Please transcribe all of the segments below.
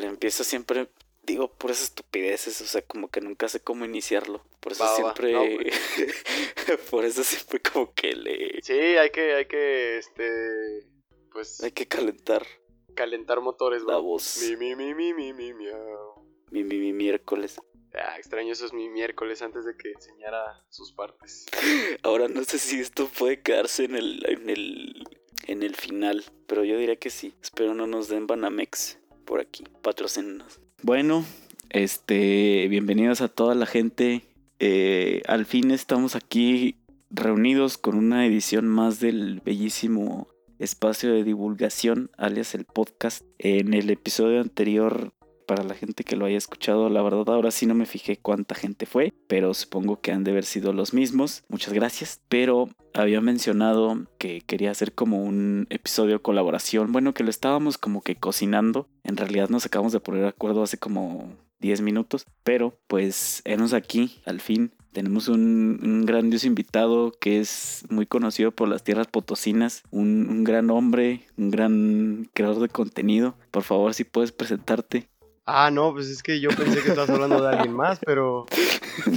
Híjole, empiezo siempre, digo, por esas estupideces, o sea, como que nunca sé cómo iniciarlo. Por eso siempre, por eso siempre como que le... Sí, hay que, hay que, este, pues... Hay que calentar. Calentar motores, La voz. Mi, mi, mi, mi, mi, mi, miau. Mi, mi, mi miércoles. Ah, extraño esos mi miércoles antes de que enseñara sus partes. Ahora no sé si esto puede quedarse en el, en el, en el final, pero yo diría que sí. Espero no nos den Banamex por aquí. Patrocínenos. Bueno, este, bienvenidos a toda la gente. Eh, al fin estamos aquí reunidos con una edición más del bellísimo espacio de divulgación, alias el podcast. En el episodio anterior para la gente que lo haya escuchado. La verdad, ahora sí no me fijé cuánta gente fue, pero supongo que han de haber sido los mismos. Muchas gracias. Pero había mencionado que quería hacer como un episodio colaboración. Bueno, que lo estábamos como que cocinando. En realidad nos acabamos de poner de acuerdo hace como 10 minutos. Pero pues, enos aquí, al fin. Tenemos un, grandioso invitado que es muy conocido por las tierras potosinas, un gran hombre, un gran creador de contenido. Por favor, si puedes presentarte. Ah, no, pues es que yo pensé que estabas hablando de alguien más, pero,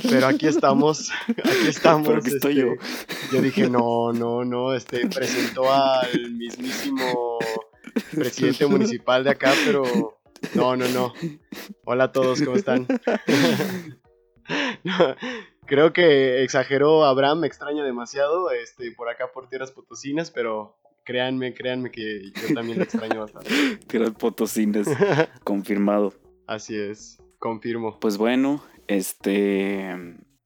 pero aquí estamos, aquí estamos. Estoy este, yo. Yo dije, no, no, no, este, presentó al mismísimo presidente municipal de acá, pero no, no, no. Hola a todos, ¿cómo están? No, creo que exageró Abraham, me extraña demasiado, este, por acá por tierras potosinas, pero créanme, créanme que yo también lo extraño bastante. Tierras potosinas, confirmado. Así es, confirmo. Pues bueno, este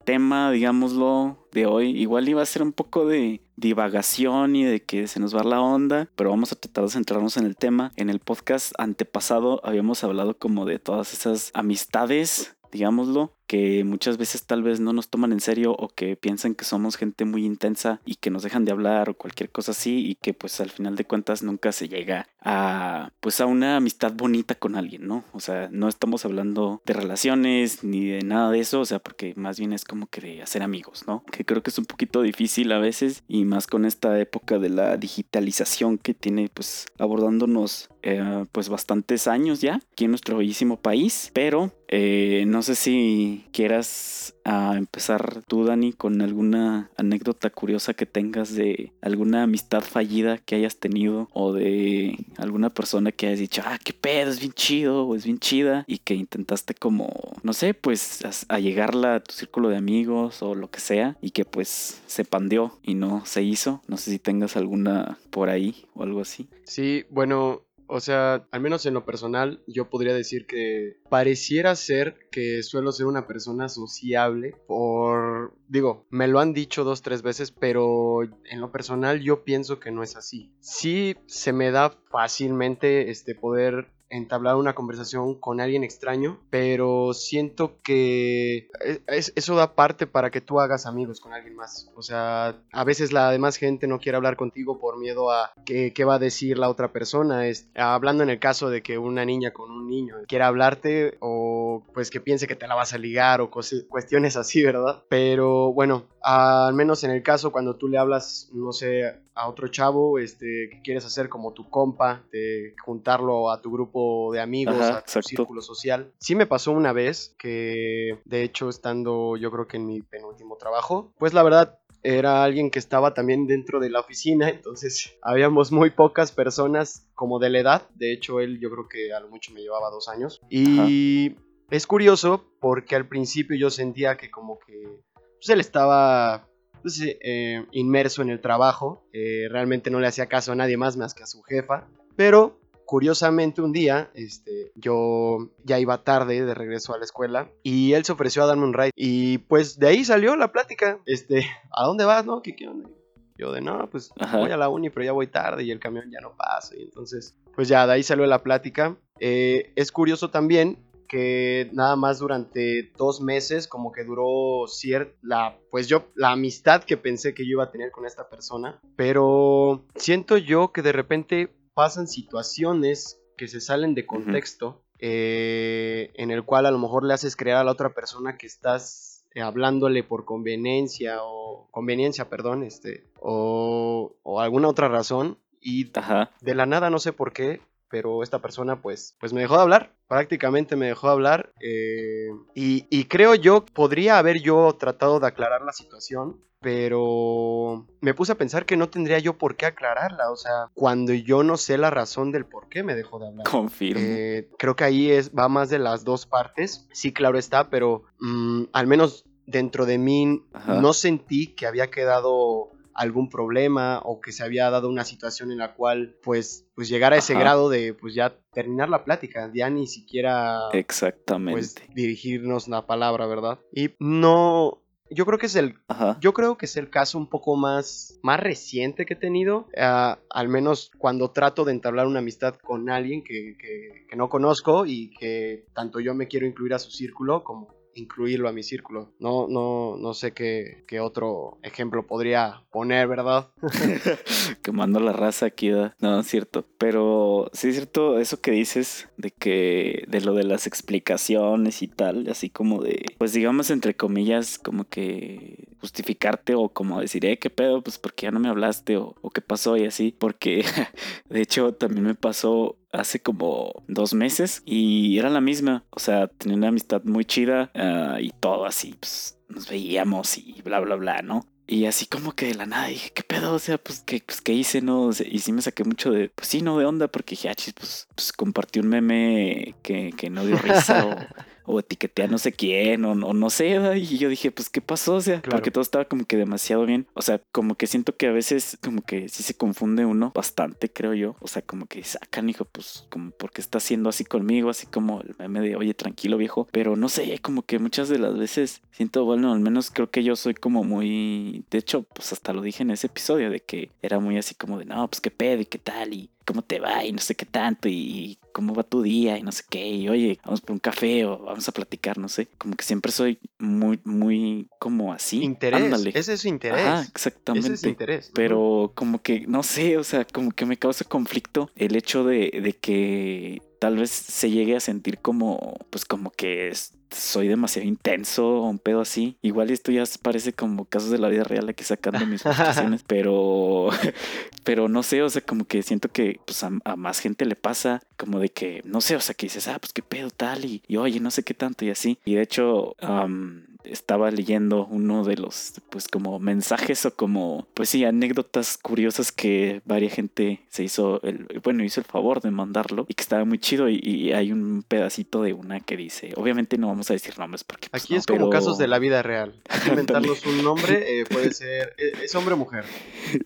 tema, digámoslo, de hoy, igual iba a ser un poco de divagación y de que se nos va la onda, pero vamos a tratar de centrarnos en el tema. En el podcast antepasado habíamos hablado como de todas esas amistades digámoslo, que muchas veces tal vez no nos toman en serio o que piensan que somos gente muy intensa y que nos dejan de hablar o cualquier cosa así y que pues al final de cuentas nunca se llega a pues a una amistad bonita con alguien, ¿no? O sea, no estamos hablando de relaciones ni de nada de eso, o sea, porque más bien es como que de hacer amigos, ¿no? Que creo que es un poquito difícil a veces y más con esta época de la digitalización que tiene pues abordándonos eh, pues bastantes años ya aquí en nuestro bellísimo país, pero eh, no sé si quieras a empezar tú, Dani, con alguna anécdota curiosa que tengas de alguna amistad fallida que hayas tenido o de alguna persona que hayas dicho, ah, qué pedo, es bien chido o es bien chida y que intentaste como, no sé, pues a llegarla a tu círculo de amigos o lo que sea y que pues se pandeó y no se hizo. No sé si tengas alguna por ahí o algo así. Sí, bueno, o sea, al menos en lo personal, yo podría decir que pareciera ser que suelo ser una persona sociable por, digo, me lo han dicho dos, tres veces, pero en lo personal yo pienso que no es así. Sí se me da fácilmente este poder entablar una conversación con alguien extraño, pero siento que es, eso da parte para que tú hagas amigos con alguien más. O sea, a veces la demás gente no quiere hablar contigo por miedo a qué, qué va a decir la otra persona. Es, hablando en el caso de que una niña con un niño quiera hablarte o pues que piense que te la vas a ligar o cuestiones así, ¿verdad? Pero bueno, al menos en el caso cuando tú le hablas, no sé, a otro chavo este, que quieres hacer como tu compa, de juntarlo a tu grupo de amigos, Ajá, a tu círculo social. Sí me pasó una vez que, de hecho, estando yo creo que en mi penúltimo trabajo, pues la verdad era alguien que estaba también dentro de la oficina, entonces habíamos muy pocas personas como de la edad. De hecho, él yo creo que a lo mucho me llevaba dos años. Y es curioso porque al principio yo sentía que como que pues, él estaba pues, eh, inmerso en el trabajo, eh, realmente no le hacía caso a nadie más más que a su jefa, pero curiosamente un día, este, yo ya iba tarde de regreso a la escuela y él se ofreció a darme un ride y pues de ahí salió la plática, este, ¿a dónde vas, no? ¿Qué, qué onda? Yo de no, pues Ajá. voy a la uni, pero ya voy tarde y el camión ya no pasa. Y entonces, pues ya de ahí salió la plática. Eh, es curioso también que nada más durante dos meses como que duró cierta la pues yo la amistad que pensé que yo iba a tener con esta persona pero siento yo que de repente pasan situaciones que se salen de contexto eh, en el cual a lo mejor le haces creer a la otra persona que estás eh, hablándole por conveniencia o conveniencia perdón este o, o alguna otra razón y Ajá. de la nada no sé por qué pero esta persona pues, pues me dejó de hablar, prácticamente me dejó de hablar eh, y, y creo yo, podría haber yo tratado de aclarar la situación, pero me puse a pensar que no tendría yo por qué aclararla, o sea, cuando yo no sé la razón del por qué me dejó de hablar. Confirmo. Eh, creo que ahí es, va más de las dos partes, sí, claro está, pero mm, al menos dentro de mí Ajá. no sentí que había quedado algún problema o que se había dado una situación en la cual pues pues llegar a ese Ajá. grado de pues ya terminar la plática, ya ni siquiera Exactamente. pues dirigirnos la palabra, ¿verdad? Y no yo creo que es el Ajá. yo creo que es el caso un poco más, más reciente que he tenido, ah, al menos cuando trato de entablar una amistad con alguien que, que- que no conozco y que tanto yo me quiero incluir a su círculo como incluirlo a mi círculo. No, no, no sé qué, qué otro ejemplo podría poner, ¿verdad? Quemando la raza aquí. No, es cierto. Pero sí es cierto eso que dices de que de lo de las explicaciones y tal, así como de, pues digamos entre comillas, como que justificarte o como decir, eh, qué pedo, pues porque ya no me hablaste o, o qué pasó y así, porque de hecho también me pasó hace como dos meses y era la misma, o sea, tenía una amistad muy chida ah, y todo así, pues nos veíamos y bla, bla, bla, ¿no? Y así como que de la nada dije, ¿qué pedo? O sea, pues, ¿qué, pues, ¿qué hice, no? O sea, y sí me saqué mucho de, pues sí, no, de onda, porque dije, ah, chis, pues, pues compartí un meme que, que no dio risa o etiqueté a no sé quién o, o no sé, ¿verdad? y yo dije, pues, ¿qué pasó? O sea, Claro. porque todo estaba como que demasiado bien. O sea, como que siento que a veces como que sí se confunde uno bastante, creo yo. O sea, como que sacan, hijo, pues, como, ¿por qué está haciendo así conmigo? Así como el meme de, oye, tranquilo, viejo. Pero no sé, como que muchas de las veces siento, bueno, al menos creo que yo soy como muy... De hecho, pues hasta lo dije en ese episodio de que era muy así como de, no, pues qué pedo y qué tal y cómo te va y no sé qué tanto y cómo va tu día y no sé qué y oye, vamos por un café o vamos a platicar, no sé. Como que siempre soy muy, muy como así. interés. Ándale. Ese es su interés. Ajá, Ese exactamente. es su interés. Pero como que, no sé, o sea, como que me causa conflicto el hecho de, de que tal vez se llegue a sentir como, pues como que es- soy demasiado intenso o un pedo así. Igual esto ya parece como casos de la vida real aquí sacando mis frustraciones, pero, pero no sé, o sea, como que siento que pues a, a más gente le pasa como de que, no sé, o sea, que dices, ah, pues qué pedo tal y, y oye, no sé qué tanto y así. Y de hecho, am, estaba leyendo uno de los, pues como mensajes o como, pues sí, anécdotas curiosas que varia gente se hizo, el, bueno, hizo el favor de mandarlo y que estaba muy chido y, y hay un pedacito de una que dice, obviamente no vamos a decir nombres porque... pues, Aquí no, es como pero casos de la vida real. Inventarnos un nombre, eh, puede ser. eh, ¿Es hombre o mujer?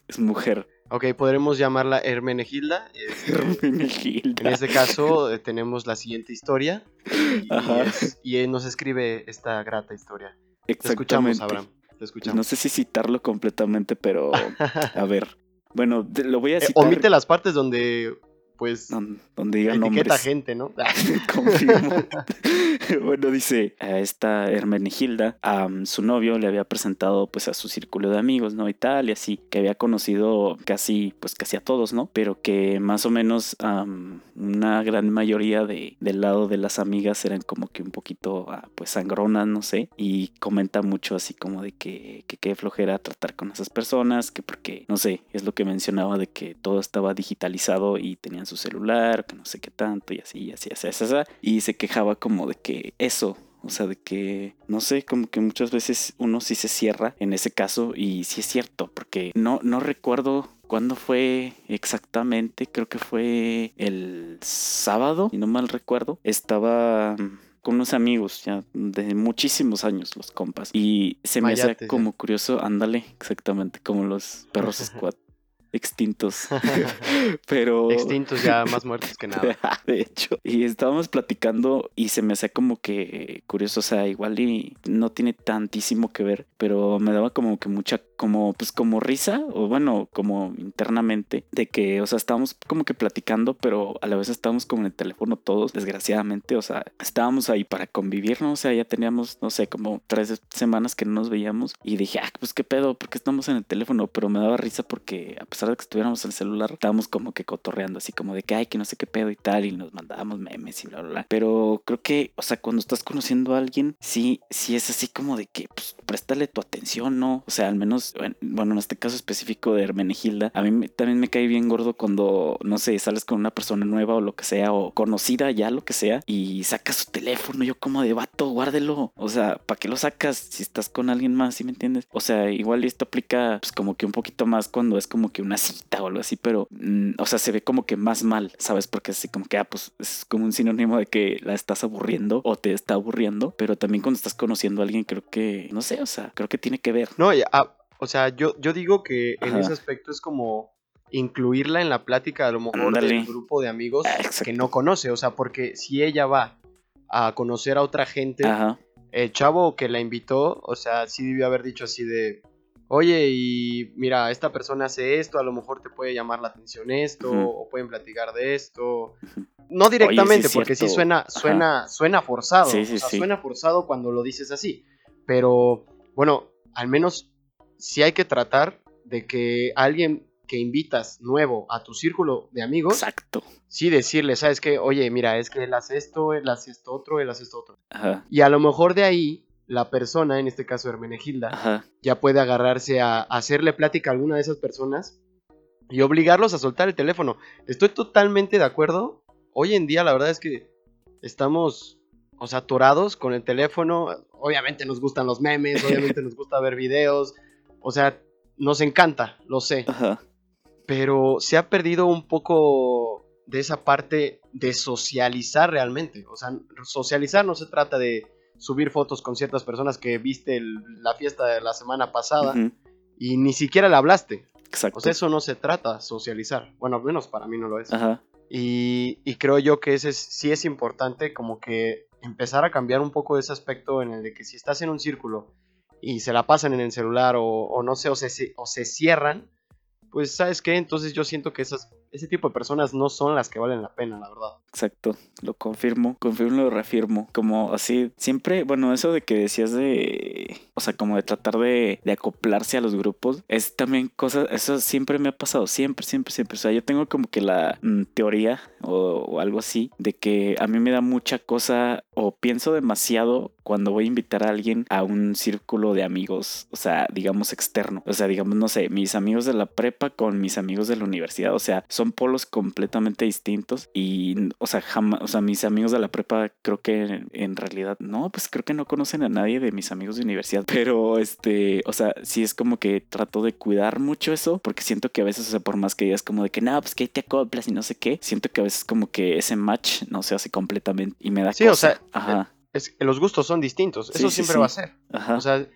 Es mujer. Ok, podremos llamarla Hermenegilda. este, Hermenegilda. En este caso eh, tenemos la siguiente historia y, Ajá. es- y él nos escribe esta grata historia. Te escuchamos, Exactamente. Abraham. Te escuchamos. No sé si citarlo completamente, pero a ver. Bueno, lo voy a Eh, citar. omite las partes donde, pues, don- donde diga etiqueta nombres. gente, ¿no? Confirmo. bueno, dice a esta Hermenegilda, am, su novio le había presentado pues a su círculo de amigos, ¿no? Y tal, y así, que había conocido casi, pues casi a todos, ¿no? Pero que más o menos am, una gran mayoría de, del lado de las amigas eran como que un poquito, ah, pues sangronas, no sé, y comenta mucho así como de que, que qué flojera tratar con esas personas, que porque, no sé, es lo que mencionaba de que todo estaba digitalizado y tenían su celular, que no sé qué tanto, y así, y así, así, así, así, y se quejaba como de que eso, o sea, de que, no sé, como que muchas veces uno sí se cierra en ese caso y sí es cierto, porque no, no recuerdo cuándo fue exactamente, creo que fue el sábado, si no mal recuerdo, estaba mm, con unos amigos ya de muchísimos años, los compas, y se me hacía Mayates, ya. como curioso, ándale, exactamente, como los perros squad extintos, pero... Extintos ya más muertos que nada. de hecho. Y estábamos platicando y se me hacía como que curioso, o sea, igual y no tiene tantísimo que ver, pero me daba como que mucha, como, pues como risa, o bueno, como internamente, de que, o sea, estábamos como que platicando, pero a la vez estábamos como en el teléfono todos, desgraciadamente, o sea, estábamos ahí para convivir, ¿no? O sea, ya teníamos, no sé, como tres semanas que no nos veíamos y dije, ah, pues qué pedo, ¿por qué estamos en el teléfono? Pero me daba risa porque a pesar de que estuviéramos en el celular, estábamos como que cotorreando, así como de que, ay, que no sé qué pedo y tal, y nos mandábamos memes y bla, bla, bla. Pero creo que, o sea, cuando estás conociendo a alguien, sí, sí es así como de que, pues, préstale tu atención, ¿no? O sea, al menos, bueno, en este caso específico de Hermenegilda, a mí también me cae bien gordo cuando, no sé, sales con una persona nueva o lo que sea, o conocida ya, lo que sea, y sacas su teléfono, yo como de vato, guárdelo. O sea, ¿para qué lo sacas si estás con alguien más, ¿sí me entiendes? O sea, igual esto aplica pues como que un poquito más cuando es como que una cita o algo así, pero, mm, o sea, se ve como que más mal, ¿sabes? Porque así como que, ah, pues es como un sinónimo de que la estás aburriendo o te está aburriendo, pero también cuando estás conociendo a alguien creo que, no sé, o sea, creo que tiene que ver. No, ya, ah, o sea, yo, yo digo que en ese aspecto es como incluirla en la plática a lo mejor del grupo de amigos ah, que no conoce, o sea, porque si ella va a conocer a otra gente, el chavo que la invitó, o sea, sí debió haber dicho así de, oye, y mira, esta persona hace esto, a lo mejor te puede llamar la atención esto, o pueden platicar de esto. No directamente, porque sí suena, suena, suena forzado. o sea, suena forzado cuando lo dices así. Pero, bueno, al menos si hay que tratar de que alguien que invitas nuevo a tu círculo de amigos. Exacto. Sí, decirle, ¿sabes qué? Oye, mira, es que él hace esto, él hace esto otro, él hace esto otro. Ajá. Y a lo mejor de ahí, la persona, en este caso Hermenegilda, ya puede agarrarse a, hacerle plática a alguna de esas personas y obligarlos a soltar el teléfono. Estoy totalmente de acuerdo. Hoy en día, la verdad es que estamos o sea, atorados con el teléfono. Obviamente nos gustan los memes, obviamente nos gusta ver videos. O sea, nos encanta, lo sé. Ajá pero se ha perdido un poco de esa parte de socializar realmente. O sea, socializar no se trata de subir fotos con ciertas personas que viste la fiesta de la semana pasada y ni siquiera le hablaste. Exacto. O sea, eso no se trata, socializar. Bueno, al menos para mí no lo es. Ajá. Y, creo yo que ese sí es importante como que empezar a cambiar un poco ese aspecto en el de que si estás en un círculo y se la pasan en el celular o, no sé, o se, o se cierran, pues sabes qué, entonces yo siento que esas, ese tipo de personas no son las que valen la pena, la verdad. Exacto, lo confirmo, confirmo, lo reafirmo, como así, siempre, bueno, eso de que decías de, o sea, como de tratar de, de acoplarse a los grupos, es también cosa, eso siempre me ha pasado, siempre, siempre, siempre, o sea, yo tengo como que la mm, teoría o, o algo así, de que a mí me da mucha cosa o pienso demasiado cuando voy a invitar a alguien a un círculo de amigos, o sea, digamos externo, o sea, digamos, no sé, mis amigos de la prepa con mis amigos de la universidad. O sea, son polos completamente distintos. Y, o sea, jamás, o sea, mis amigos de la prepa creo que en, realidad, no, pues creo que no conocen a nadie de mis amigos de universidad. Pero, este, o sea, sí es como que trato de cuidar mucho eso, porque siento que a veces, o sea, por más que digas como de que, no, pues que te acoplas y no sé qué, siento que a veces como que ese match no se hace completamente y me da Sí, o sea, Ajá. Es, los gustos son distintos. Eso siempre va a ser. Ajá. O sea,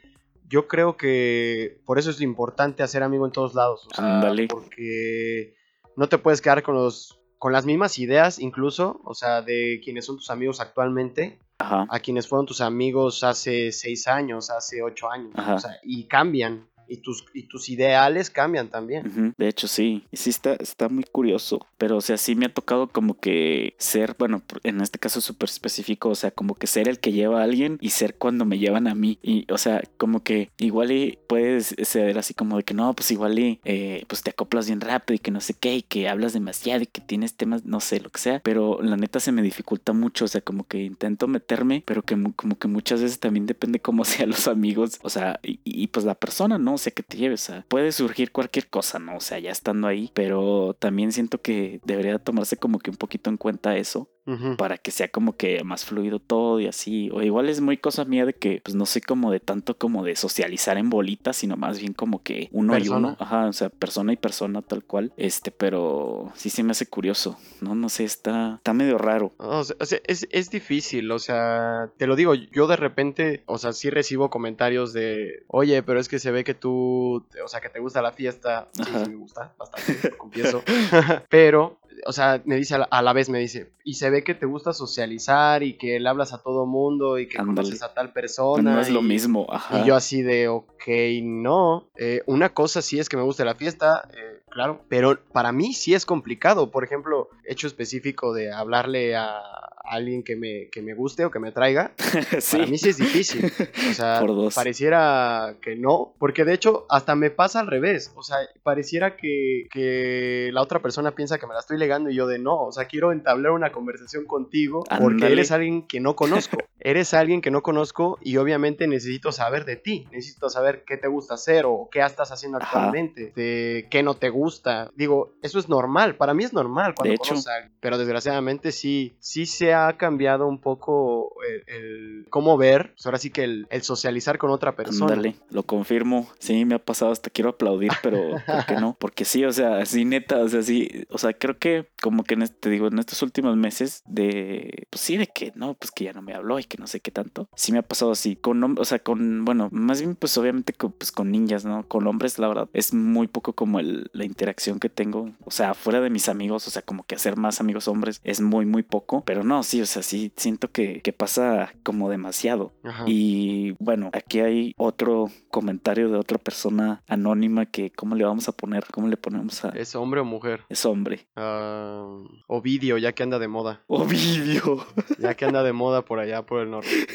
yo creo que por eso es importante hacer amigo en todos lados. O sea, porque no te puedes quedar con los con las mismas ideas incluso, o sea, de quienes son tus amigos actualmente, a quienes fueron tus amigos hace seis años, hace ocho años, o sea, y cambian y tus, y tus ideales cambian también. De hecho, sí. Y sí está, está muy curioso. Pero, o sea, sí me ha tocado como que ser, bueno, en este caso súper específico, o sea, como que ser el que lleva a alguien y ser cuando me llevan a mí. Y, o sea, como que igual y puedes ser así como de que no, pues igual y eh, pues te acoplas bien rápido y que no sé qué, y que hablas demasiado y que tienes temas, no sé, lo que sea. Pero la neta se me dificulta mucho. O sea, como que intento meterme, pero que como que muchas veces también depende cómo sean los amigos. O sea, y, y pues la persona, ¿no? O sea, que te lleves a... Puede surgir cualquier cosa, ¿no? O sea, ya estando ahí, pero también siento que debería tomarse como que un poquito en cuenta eso para que sea como que más fluido todo y así. O igual es muy cosa mía de que pues no soy como de tanto como de socializar en bolitas, sino más bien como que uno y uno. Ajá, o sea, persona y persona tal cual. Este, pero sí se me hace curioso. No, no sé, está, está medio raro. O sea, es, es difícil, o sea, te lo digo, yo de repente, o sea, sí recibo comentarios de, oye, pero es que se ve que tú, o sea, que te gusta la fiesta. Sí, sí me gusta, bastante, confieso. pero o sea, me dice a la, vez, me dice, y se ve que te gusta socializar y que le hablas a todo mundo y que conoces a tal persona. No es lo mismo, ajá. Y yo así de, ok, no. Eh, una cosa sí es que me gusta la fiesta, eh, claro, pero para mí sí es complicado. Por ejemplo, hecho específico de hablarle a alguien que me, que me guste o que me traiga, para mí sí es difícil. O sea, pareciera que no, porque de hecho hasta me pasa al revés. O sea, pareciera que, que la otra persona piensa que me la estoy legando y yo de no. O sea, quiero entablar una conversación contigo porque él es alguien que no conozco. eres alguien que no conozco y obviamente necesito saber de ti, necesito saber qué te gusta hacer o qué estás haciendo actualmente, de qué no te gusta. Digo, eso es normal, para mí es normal cuando De hecho. a alguien, pero desgraciadamente sí, sí se ha cambiado un poco el, cómo ver, pues ahora sí que el, socializar con otra persona. Ándale, lo confirmo. Sí, me ha pasado, hasta quiero aplaudir, pero ¿por qué no? Porque sí, o sea, sí, neta, o sea, sí, o sea, creo que como que en este, te digo, en estos últimos meses de, pues sí, de que no, pues que ya no me habló y que no sé qué tanto. Sí me ha pasado así, con, o sea, con, bueno, más bien pues obviamente con, pues, con niñas, ¿no? Con hombres, la verdad, es muy poco como el, la interacción que tengo, o sea, fuera de mis amigos, o sea, como que hacer más amigos hombres es muy, muy poco, pero no, sí, o sea, sí, siento que, que pasa como demasiado. Ajá. Y bueno, aquí hay otro comentario de otra persona anónima que, ¿cómo le vamos a poner? ¿Cómo le ponemos a ¿Es hombre o mujer? es hombre? Ah, Ovidio, ya que anda de moda. Ovidio Ya que anda de moda por allá, por el norte.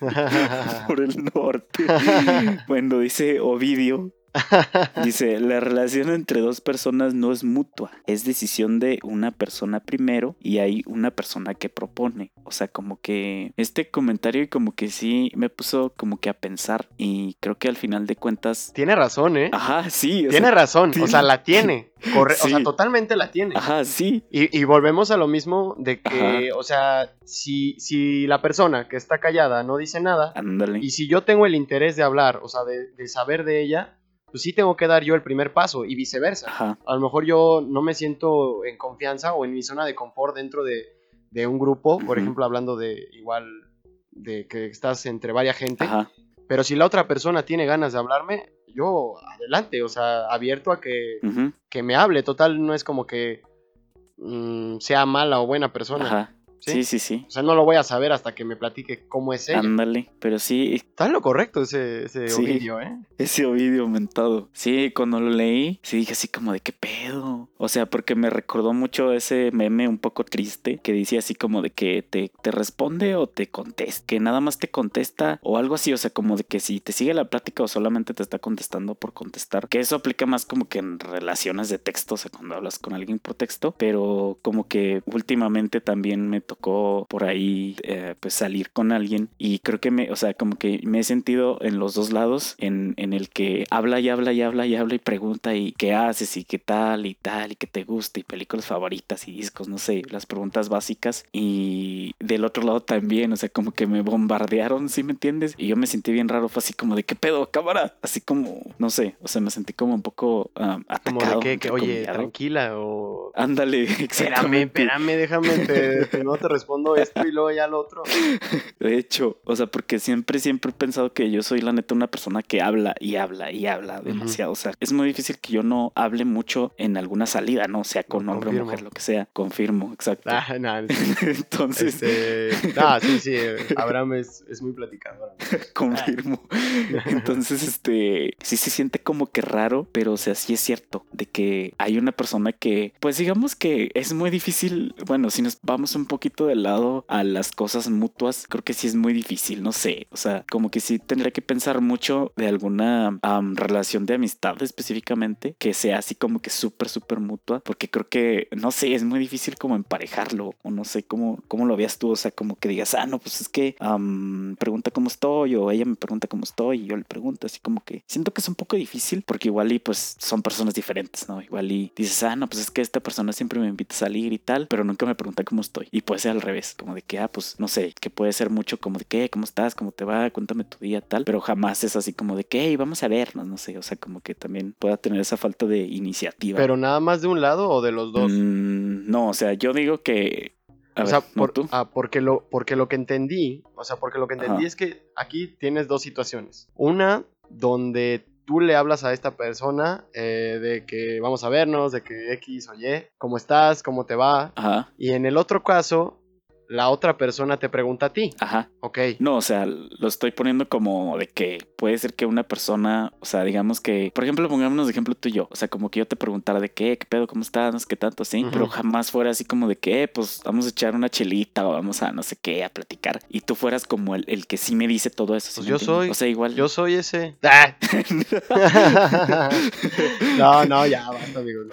por el norte. Bueno, dice Ovidio. Dice, la relación entre dos personas no es mutua, es decisión de una persona primero y hay una persona que propone. O sea, como que este comentario como que sí me puso como que a pensar y creo que al final de cuentas... Tiene razón, ¿eh? Ajá, sí. Tiene sea, razón, o sea, la tiene. Corre- O sea, totalmente la tiene. Ajá, sí. Y, y volvemos a lo mismo de que, Ajá. o sea, si, si la persona que está callada no dice nada, Ándale. y si yo tengo el interés de hablar, o sea, de, de saber de ella, pues sí tengo que dar yo el primer paso y viceversa. Ajá. A lo mejor yo no me siento en confianza o en mi zona de confort dentro de, de un grupo, por ejemplo, hablando de igual de que estás entre varias gente, Ajá. pero si la otra persona tiene ganas de hablarme, yo adelante, o sea, abierto a que, que me hable, total, no es como que mm, sea mala o buena persona. Ajá. ¿Sí? Sí, sí, sí. O sea, no lo voy a saber hasta que me platique cómo es ella. Ándale. Pero sí, Está en lo correcto ese, ese Sí. Ovidio, ¿eh? ese Ovidio aumentado. Sí, cuando lo leí, sí dije así como de qué pedo. O sea, porque me recordó mucho ese meme un poco triste que decía así como de que te, te responde o te contesta. Que nada más te contesta o algo así. O sea, como de que si te sigue la plática o solamente te está contestando por contestar. Que eso aplica más como que en relaciones de texto, o sea, cuando hablas con alguien por texto. Pero como que últimamente también me tocó por ahí eh, pues salir con alguien y creo que me, o sea, como que me he sentido en los dos lados, en, en el que habla y habla y habla y habla y pregunta y qué haces y qué tal y tal y qué te gusta y películas favoritas y discos, no sé, las preguntas básicas y del otro lado también, o sea, como que me bombardearon, ¿sí me entiendes? Y yo me sentí bien raro, fue así como de qué pedo, cámara, así como, no sé, o sea, me sentí como un poco Como atacado. de que, que, oye, tranquila o... Ándale, Espérame, espérame, déjame, te, te- no te respondo esto y luego ya lo otro. De hecho, o sea, porque siempre, siempre he pensado que yo soy la neta una persona que habla y habla y habla demasiado. O sea, es muy difícil que yo no hable mucho en alguna salida, ¿no? Sea con hombre o mujer, lo que sea. Confirmo, exacto. Ah, no, Entonces, este, no, sí, sí, Abraham es, es muy platicador. confirmo. Entonces, este, sí se siente como que raro, pero o sea, sí es cierto de que hay una persona que, pues digamos que es muy difícil, bueno, si nos vamos un poquito de lado a las cosas mutuas, creo que sí es muy difícil, no sé, o sea, como que sí tendría que pensar mucho de alguna am, relación de amistad específicamente que sea así como que súper, súper mutua, porque creo que, no sé, es muy difícil como emparejarlo, o no sé cómo, cómo lo veas tú, o sea, como que digas, ah, no, pues es que am, pregunta cómo estoy, o ella me pregunta cómo estoy, y yo le pregunto, así como que siento que es un poco difícil, porque igual y pues son personas diferentes, ¿no? Igual y dices, ah, no, pues es que esta persona siempre me invita a salir y tal, pero nunca me pregunta cómo estoy. Y puede ser al revés, como de que, ah, pues no sé, que puede ser mucho como de que, ¿cómo estás? ¿Cómo te va? Cuéntame tu día, tal, pero jamás es así como de que, hey, vamos a vernos, no sé, o sea, como que también pueda tener esa falta de iniciativa. Pero nada más de un lado o de los dos. Mm, no, o sea, yo digo que... A o ver, sea, ah, porque, lo, porque lo que entendí, o sea, porque lo que entendí Ajá. es que aquí tienes dos situaciones. Una donde tú le hablas a esta persona eh, de que vamos a vernos, de que X o Y, ¿cómo estás? ¿Cómo te va? Ajá, Y en el otro caso, la otra persona te pregunta a ti, ajá. ¿ok? No, o sea, lo estoy poniendo como de que puede ser que una persona, o sea, digamos que, por ejemplo, pongámonos de ejemplo tú y yo, o sea, como que yo te preguntara de qué, qué pedo, cómo estás, no sé qué tanto, sí, Ujú. pero jamás fuera así como de que, eh, pues vamos a echar una chelita o vamos a no sé qué, a platicar, y tú fueras como el, el que sí me dice todo eso. ¿sí Pues yo soy- O sea, igual. Yo soy ese. ¡Ah! no, no, ya, basta, amigo.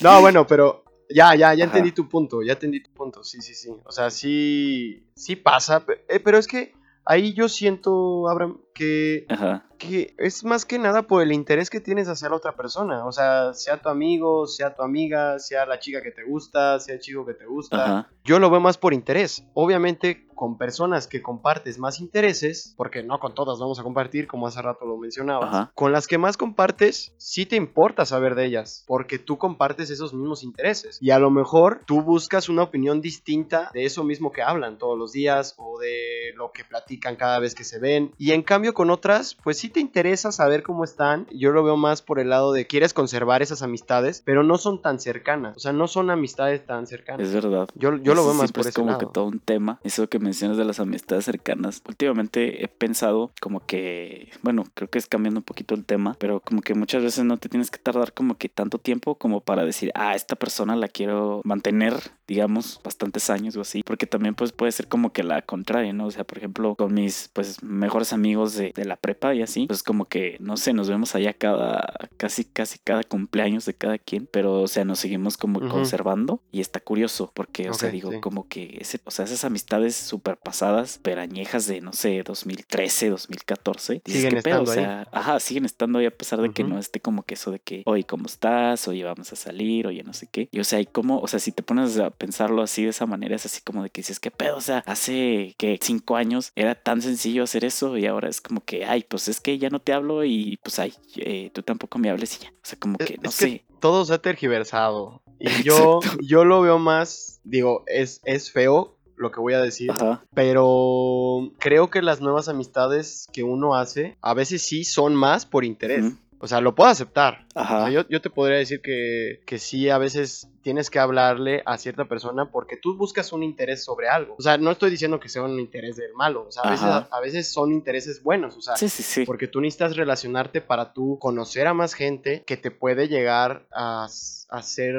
No, bueno, pero Ya, ya, ya Ajá. entendí tu punto, ya entendí tu punto, sí, sí, sí. O sea, sí, sí pasa, eh, pero es que ahí yo siento, Abraham, que, Ajá. que es más que nada por el interés que tienes hacia la otra persona. O sea, sea tu amigo, sea tu amiga, sea la chica que te gusta, sea el chico que te gusta. Ajá. Yo lo veo más por interés. Obviamente, con personas que compartes más intereses, porque no con todas vamos a compartir, como hace rato lo mencionabas, Ajá. con las que más compartes, sí te importa saber de ellas, porque tú compartes esos mismos intereses. Y a lo mejor tú buscas una opinión distinta de eso mismo que hablan todos los días o de lo que platican cada vez que se ven. Y en cambio, con otras, pues sí te interesa saber cómo están. Yo lo veo más por el lado de quieres conservar esas amistades, pero no son tan cercanas. O sea, no son amistades tan cercanas. Es verdad. Yo, yo lo veo más por es ese como lado. que todo un tema. Eso que mencionas de las amistades cercanas. Últimamente he pensado como que, bueno, creo que es cambiando un poquito el tema, pero como que muchas veces no te tienes que tardar como que tanto tiempo como para decir, ah, esta persona la quiero mantener, digamos, bastantes años o así. Porque también pues puede ser como que la contraria, ¿no? O sea, por ejemplo, con mis pues mejores amigos de, de la prepa y así, pues como que, no sé, nos vemos allá cada, casi, casi cada cumpleaños de cada quien, pero o sea, nos seguimos como Ujú. conservando y está curioso porque, o sea, Ok, digo, sí. como que ese, o sea, esas amistades súper pasadas, perañejas de, no sé, 2013, 2014, dices, Siguen ¿qué pedo? O ahí. sea, ajá, siguen estando ahí a pesar de que Ujú. no esté como que eso de que, oye, ¿cómo estás? Oye, vamos a salir, oye, no sé qué. Y o sea, y como, o sea, si te pones a pensarlo así de esa manera, es así como de que dices, ¿qué pedo? O sea, hace que cinco años era tan sencillo hacer eso y ahora es como que, ay, pues es que ya no te hablo y pues ay, eh, tú tampoco me hables y ya. O sea, como Es- que, no es sé. que todo se ha tergiversado. Y yo, Exacto. yo lo veo más, digo, es, es feo lo que voy a decir, Ajá, pero creo que las nuevas amistades que uno hace a veces sí son más por interés. O sea, lo puedo aceptar. O ajá. sea, yo, yo te podría decir que, que sí, a veces tienes que hablarle a cierta persona porque tú buscas un interés sobre algo. O sea, no estoy diciendo que sea un interés del malo. O sea, a veces, Ajá. a veces son intereses buenos. O sea, Sí, sí, sí. porque tú necesitas relacionarte para tú conocer a más gente que te puede llegar a, a ser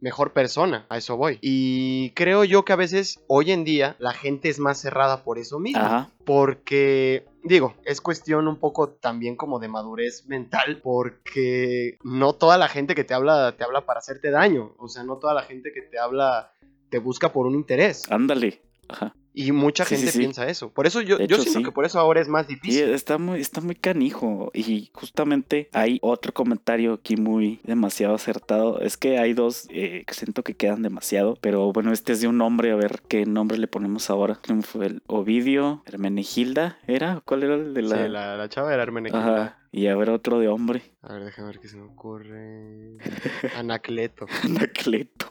mejor persona. A eso voy. Y creo yo que a veces, hoy en día, la gente es más cerrada por eso mismo. Ajá. Porque, digo, es cuestión un poco también como de madurez mental, porque no toda la gente que te habla te habla para hacerte daño, o sea, no toda la gente que te habla te busca por un interés. Ándale. Ajá. Y mucha Sí, gente sí. piensa eso. Por eso yo, yo hecho, siento sí. que por eso ahora es más Sí, difícil. está muy, está muy canijo. Y justamente hay otro comentario aquí muy demasiado acertado. Es que hay dos eh, que siento que quedan demasiado. Pero bueno, este es de un nombre. A ver qué nombre le ponemos ahora. ¿Quién fue el Ovidio? ¿Hermenegilda? ¿Era? ¿Cuál era el de la.? Sí, la, la chava era Hermenegilda. Ajá. Y a ver otro de hombre. A ver, déjame ver qué se me ocurre. Anacleto. Anacleto.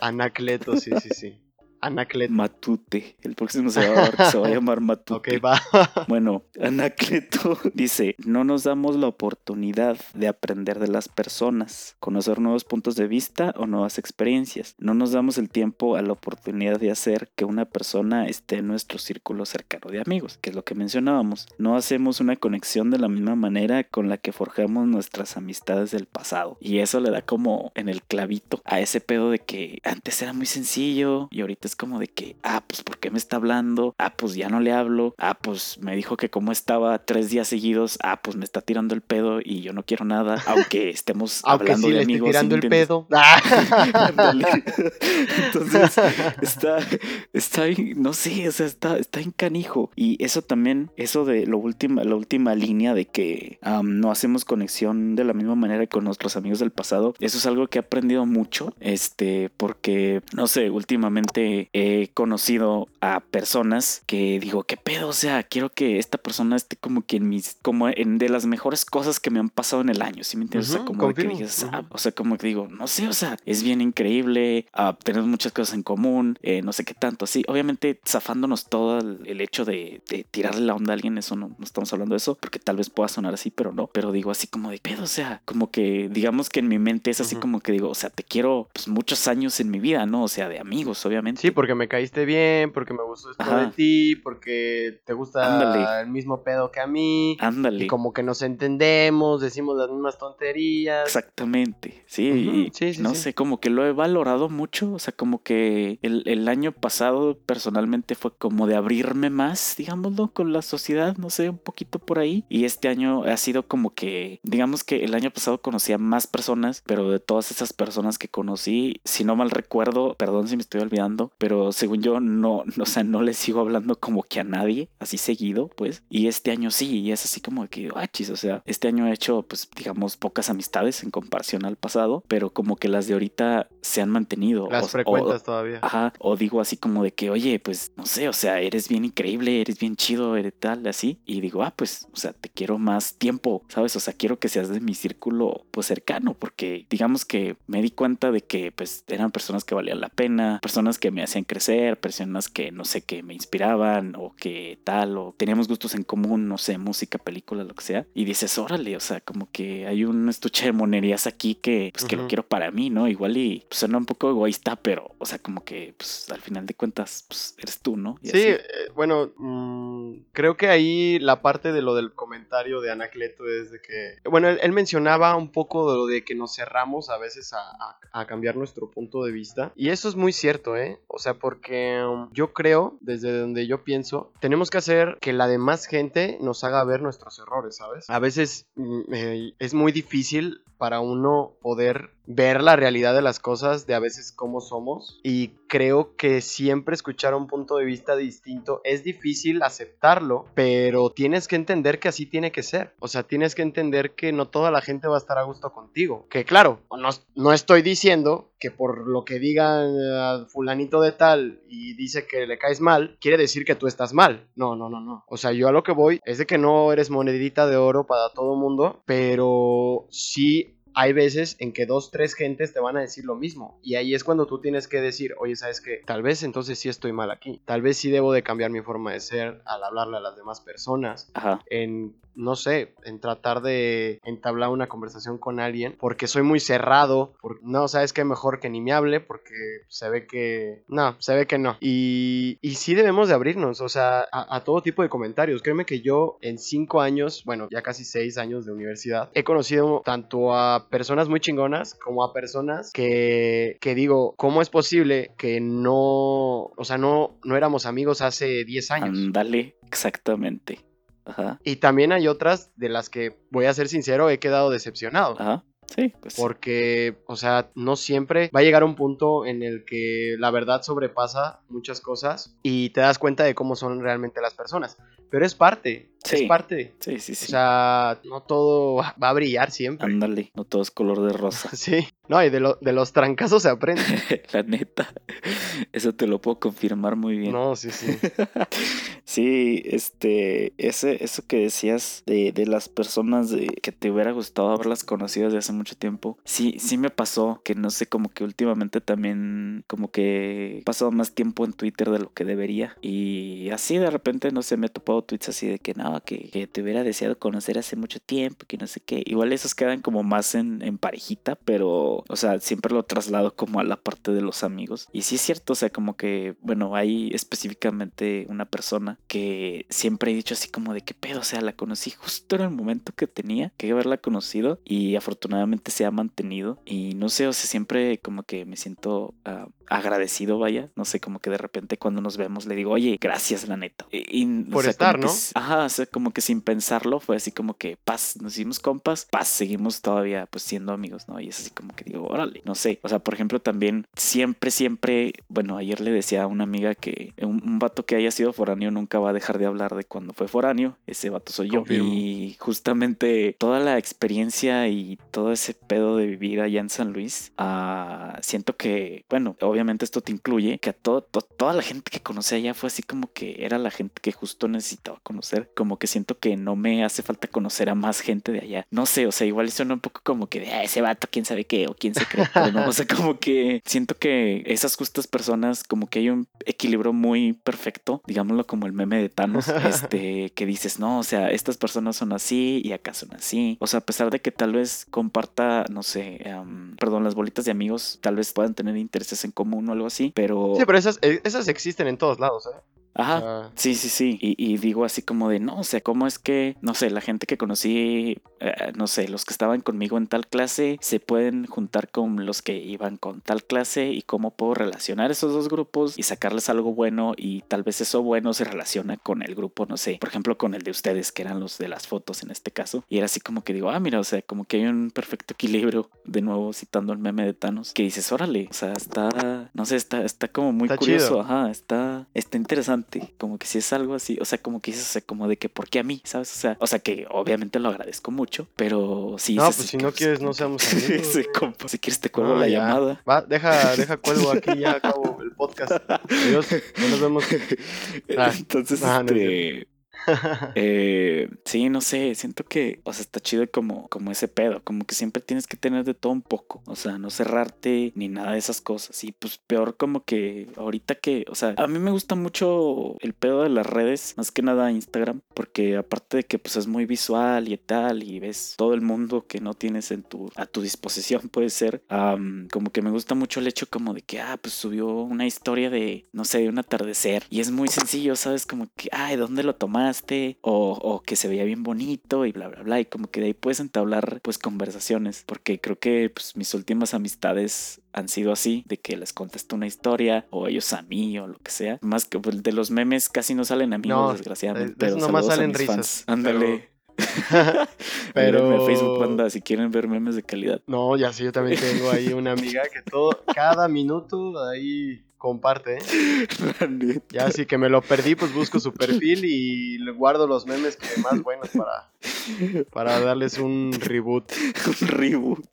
Anacleto, sí, sí, sí. Anacleto. Matute. El próximo se va, a- se va a llamar Matute. Ok, va. Bueno, Anacleto dice, no nos damos la oportunidad de aprender de las personas, conocer nuevos puntos de vista o nuevas experiencias. No nos damos el tiempo a la oportunidad de hacer que una persona esté en nuestro círculo cercano de amigos, que es lo que mencionábamos. No hacemos una conexión de la misma manera con la que forjamos nuestras amistades del pasado. Y eso le da como en el clavito a ese pedo de que antes era muy sencillo y ahorita es como de que, ah, pues ¿por qué me está hablando? Ah, pues ya no le hablo. Ah, pues me dijo que como estaba tres días seguidos, ah, pues me está tirando el pedo y yo no quiero nada, aunque estemos Aunque hablando sí de le amigos. ¿sí tirando el pedo. Entonces, está, está, no sé, o sea, está, está en canijo. Y eso también, eso de lo última, la última línea de que no hacemos conexión de la misma manera con nuestros amigos del pasado, eso es algo que he aprendido mucho, este, porque, no sé, últimamente he conocido a personas que digo, ¿qué pedo? O sea, quiero que esta persona esté como que en mis, como en de las mejores cosas que me han pasado en el año, ¿sí me entiendes? o sea, como que digas, ah, o sea, como que digo, no sé, o sea, es bien increíble, ah, tenemos muchas cosas en común, eh, no sé qué tanto, sí, obviamente zafándonos todo el, el hecho de, de tirarle la onda a alguien, eso no, no estamos hablando de eso, porque tal vez pueda sonar así, pero no, pero digo así como de pedo, o sea, como que digamos que en mi mente es así como que digo, o sea, te quiero pues muchos años en mi vida, ¿no? O sea, de amigos, obviamente. Sí, Sí, porque me caíste bien, porque me gustó esto de ti, porque te gusta el mismo pedo que a mí. Ándale. Y como que nos entendemos, decimos las mismas tonterías. Exactamente, sí. sí, sí no sé, como que lo he valorado mucho, o sea, como que el, el año pasado personalmente fue como de abrirme más, digámoslo, con la sociedad, no sé, un poquito por ahí. Y este año ha sido como que, digamos que el año pasado conocía más personas, pero de todas esas personas que conocí, si no mal recuerdo, perdón si me estoy olvidando, pero según yo no, o sea, no le sigo hablando como que a nadie, así seguido, pues. Y este año sí, y es así como que, ah, chis, o sea, este año he hecho, pues, digamos, pocas amistades en comparación al pasado, pero como que las de ahorita se han mantenido. Las frecuentas todavía. Ajá, o digo así como de que, oye, pues, no sé, o sea, eres bien increíble, eres bien chido, eres tal, así. Y digo, ah, pues, o sea, te quiero más tiempo, ¿sabes? O sea, quiero que seas de mi círculo, pues, cercano, porque digamos que me di cuenta de que, pues, eran personas que valían la pena, personas que me hacían crecer, personas que, no sé, que me inspiraban o que tal, o teníamos gustos en común, no sé, música, película, lo que sea. Y dices, órale, o sea, como que hay un estuche de monerías aquí que, pues, que lo quiero para mí, ¿no? Igual y pues, suena un poco egoísta, pero, o sea, como que, pues, al final de cuentas, pues, eres tú, ¿no? sí, eh, bueno, mm, creo que ahí la parte de lo del comentario de Anacleto es de que, bueno, él, mencionaba un poco de lo de que nos cerramos a veces a, a, cambiar nuestro punto de vista. Y eso es muy cierto, ¿eh? O sea, porque um, yo creo, desde donde yo pienso, tenemos que hacer que la demás gente nos haga ver nuestros errores, ¿sabes? A veces mm, eh, es muy difícil para uno poder ver la realidad de las cosas, de a veces cómo somos. Y creo que siempre escuchar un punto de vista distinto es difícil aceptarlo, pero tienes que entender que así tiene que ser. O sea, tienes que entender que no toda la gente va a estar a gusto contigo. Que claro, no, no estoy diciendo que por lo que diga fulanito de tal y dice que le caes mal, quiere decir que tú estás mal. No, no, no, no. O sea, yo a lo que voy es de que no eres monedita de oro para todo mundo, pero sí hay veces en que dos, tres gentes te van a decir lo mismo. Y ahí es cuando tú tienes que decir, oye, ¿sabes qué? Tal vez entonces sí estoy mal aquí. Tal vez sí debo de cambiar mi forma de ser al hablarle a las demás personas. Ajá. En no sé, en tratar de entablar una conversación con alguien, porque soy muy cerrado, porque no, sabes que mejor que ni me hable, porque se ve que, no, se ve que no. Y, y sí debemos de abrirnos, o sea, a, todo tipo de comentarios. Créeme que yo en cinco años, bueno, ya casi seis años de universidad, he conocido tanto a personas muy chingonas como a personas que, que digo, ¿cómo es posible que no, o sea, no, no éramos amigos hace 10 años? Dale, exactamente. Y también hay otras de las que, voy a ser sincero, he quedado decepcionado. Ajá. Sí, pues. Porque, o sea, no siempre va a llegar un punto en el que la verdad sobrepasa muchas cosas y te das cuenta de cómo son realmente las personas. Pero es parte, es parte. Sí, sí, sí. O sea, no todo va a brillar siempre. Ándale, no todo es color de rosa. Sí, no, y de, de los trancazos se aprende. la neta, eso te lo puedo confirmar muy bien. No, sí, sí. sí, este, ese, eso que decías de, de las personas de, que te hubiera gustado haberlas conocido desde hace mucho tiempo, sí, sí me pasó que no sé, como que últimamente también, como que he pasado más tiempo en Twitter de lo que debería. Y así de repente, no sé, me he topado tweets así de que no, que, te hubiera deseado conocer hace mucho tiempo, que no sé qué. Igual esos quedan como más en, en parejita, pero, o sea, siempre lo traslado como a la parte de los amigos. Y sí es cierto, o sea, como que, bueno, hay específicamente una persona que siempre he dicho así como de qué pedo, o sea, la conocí justo en el momento que tenía que haberla conocido y afortunadamente se ha mantenido. Y no sé, o sea, siempre como que me siento uh, agradecido, vaya. No sé, como que de repente cuando nos vemos le digo, oye, gracias, la neta. Y, Por estar, ¿no? ajá, como que sin pensarlo fue así como que, paz, nos hicimos compas, paz, seguimos todavía pues siendo amigos, ¿no? Y es así como que digo, órale, no sé. O sea, por ejemplo, también siempre, siempre, bueno, ayer le decía a una amiga que un, un vato que haya sido foráneo nunca va a dejar de hablar de cuando fue foráneo. Ese vato soy yo. Y justamente toda la experiencia y todo ese pedo de vivir allá en San Luis, uh, siento que, bueno, obviamente esto te incluye que a todo, toda la gente que conocí allá fue así como que era la gente que justo necesitaba conocer. Como que siento que no me hace falta conocer a más gente de allá. No sé, o sea, igual suena un poco como que de ah, ese vato, quién sabe qué o quién se cree. no, o sea, como que siento que esas justas personas, como que hay un equilibrio muy perfecto, digámoslo como el meme de Thanos, este, que dices, no, o sea, estas personas son así y acá son así. O sea, a pesar de que tal vez comparta, no sé, perdón, las bolitas de amigos, tal vez puedan tener intereses en común o algo así, pero... Sí, pero esas, eh, esas existen en todos lados, ¿eh? Ajá, sí, sí, sí. Y, digo así como de, no, o sea, ¿cómo es que, no sé, la gente que conocí, eh, no sé, los que estaban conmigo en tal clase, se pueden juntar con los que iban con tal clase y cómo puedo relacionar esos dos grupos y sacarles algo bueno y tal vez eso bueno se relaciona con el grupo, no sé, por ejemplo, con el de ustedes, que eran los de las fotos en este caso. Y era así como que digo, ah, mira, o sea, como que hay un perfecto equilibrio, de nuevo citando el meme de Thanos, que dices, órale, o sea, está, no sé, está, está como muy curioso, ajá, está, está interesante como que si es algo así, o sea, como que dices, o sea, como de que, ¿por qué a mí? ¿Sabes? O sea, o sea que obviamente lo agradezco mucho, pero si No, pues si no quieres, no seamos amigos. si quieres te cuelgo la llamada. Va, deja, deja cuelgo aquí, ya acabo el podcast. Adiós, nos vemos. Ah, Entonces, este... eh, sí, no sé, siento que, o sea, está chido como, como ese pedo, como que siempre tienes que tener de todo un poco, o sea, no cerrarte ni nada de esas cosas. Y pues peor como que ahorita que, o sea, a mí me gusta mucho el pedo de las redes, más que nada Instagram, porque aparte de que pues es muy visual y tal, y ves todo el mundo que no tienes en tu, a tu disposición, puede ser, como que me gusta mucho el hecho como de que, ah, pues subió una historia de, no sé, de un atardecer, y es muy sencillo, ¿sabes? Como que, ay, ¿dónde lo o, que se veía bien bonito y bla, bla, bla. Y como que de ahí puedes entablar pues conversaciones, porque creo que pues, mis últimas amistades han sido así, de que les contesto una historia o ellos a mí o lo que sea. Más que pues, de los memes casi no salen amigos, desgraciadamente. pero nomás salen risas. Ándale. Pero... Facebook banda si quieren ver memes de calidad. No, ya sí, yo también tengo ahí una amiga que todo, cada minuto ahí comparte. ¿eh? Ya así que me lo perdí, pues busco su perfil y guardo los memes que más buenos para, para darles un reboot. un reboot.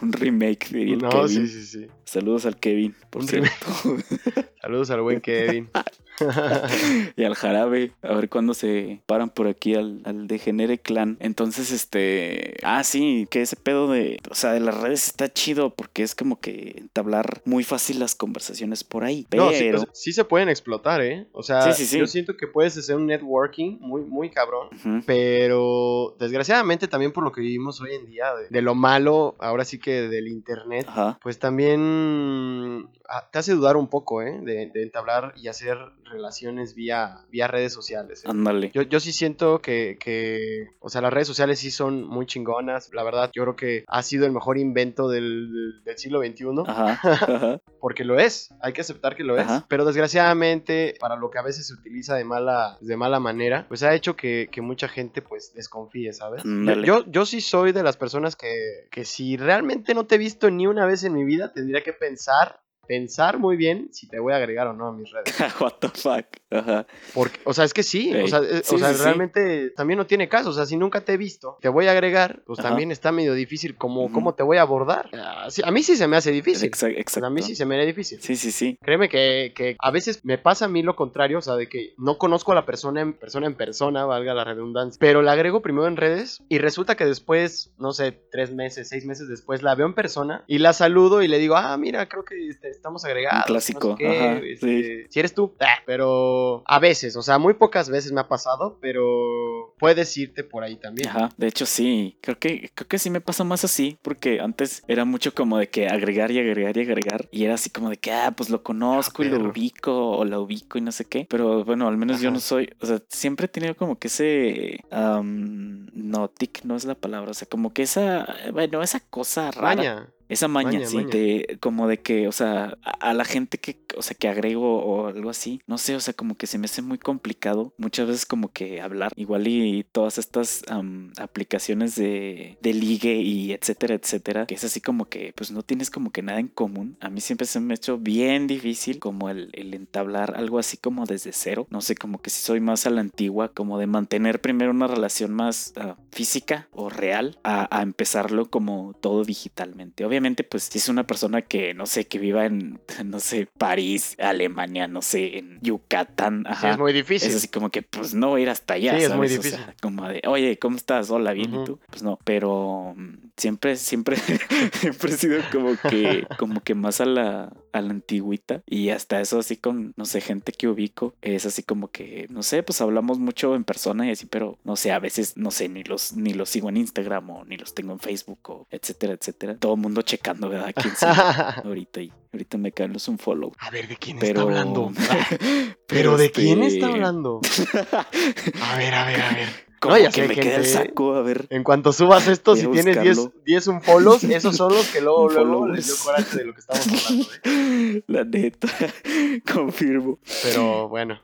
Un remake, diría No, sí, sí, sí. Saludos al Kevin, por cierto. Saludos al buen Kevin. y al jarabe, a ver cuándo se paran por aquí al, al degenere clan. Entonces, este, ah, sí, que ese pedo de, o sea, de las redes está chido porque es como que entablar muy fácil las conversaciones por ahí. Pero... No, sí, se pueden explotar, ¿eh? O sea, yo siento que puedes hacer un networking muy, muy cabrón, pero desgraciadamente también por lo que vivimos hoy en día, de, lo malo, ahora sí que del internet, pues también ah, te hace dudar un poco, ¿eh? De, de entablar y hacer relaciones vía, vía redes sociales. ¿eh? Ándale. Yo, yo sí siento que, que, o sea, las redes sociales sí son muy chingonas. La verdad, yo creo que ha sido el mejor invento del, del, siglo XXI. Ajá, Porque lo es, hay que aceptar que lo es. Pero desgraciadamente, para lo que a veces se utiliza de mala, de mala manera, pues ha hecho que, que mucha gente pues desconfíe, ¿sabes? Yo, yo, sí soy de las personas que, que si realmente no te he visto ni una vez en mi vida, tendría que pensar pensar muy bien si te voy a agregar o no a mis redes. What the fuck. Ajá. Porque, o sea, es que sí, o sea, eh, realmente también no tiene caso, o sea, si nunca te he visto, te voy a agregar, pues también está medio difícil como cómo te voy a abordar. Ah, a mí sí se me hace difícil. Exacto. A mí sí se me hace difícil. Sí, sí, sí. Créeme que, que, a veces me pasa a mí lo contrario, o sea, de que no conozco a la persona en persona en persona, valga la redundancia, pero la agrego primero en redes y resulta que después, no sé, tres meses, seis meses después, la veo en persona y la saludo y le digo, ah, mira, creo que este, estamos agregados. Un clásico. Este, si eres tú, ah, pero a veces, o sea, muy pocas veces me ha pasado, pero puedes irte por ahí también. Ajá, de hecho sí, creo que, creo que sí me pasa más así, porque antes era mucho como de que agregar y agregar y agregar, y era así como de que, ah, pues lo conozco y lo ubico, o la ubico y no sé qué, pero bueno, al menos yo no soy, o sea, siempre he tenido como que ese, no, tic no es la palabra, o sea, como que esa, bueno, esa cosa rara. Esa maña, sí, De, como de que, o sea, a, la gente que, o sea, que agrego o algo así, no sé, o sea, como que se me hace muy complicado muchas veces como que hablar, igual y todas estas aplicaciones de, de ligue y etcétera, etcétera, que es así como que, pues no tienes como que nada en común. A mí siempre se me ha hecho bien difícil como el, el entablar algo así como desde cero, no sé, como que si soy más a la antigua, como de mantener primero una relación más ah, física o real a, a empezarlo como todo digitalmente. Obviamente pues si es una persona que, no sé, que viva en, no sé, París, Alemania, no sé, en Yucatán, ajá. es muy difícil. Es así como que, pues no voy a ir hasta allá. Sí, es muy O difícil. sea, como de, oye, ¿cómo estás? Hola, bien, ¿y tú? Pues no, pero mm, siempre, siempre, siempre he sido como que, como que más a la, a la antigüita. Y hasta eso así con, no sé, gente que ubico, es así como que, no sé, pues hablamos mucho en persona y así, pero no sé, a veces, no sé, ni los, ni los sigo en Instagram o ni los tengo en Facebook o etcétera, etcétera. Todo el mundo checando, ¿verdad? ¿Quién sigue ahorita y ahorita me caen los un follow. A ver, ¿de quién Pero, está hablando? ¿Pero de quién está este, hablando? A ver, a ver, a ver. Como No, ya que sé, me queda el saco, a ver. En cuanto subas esto, si tienes 10, buscarlo. 10 unfollows, esos son los que luego, luego les dio coraje de lo que estamos hablando. ¿eh? La neta, confirmo. Pero bueno.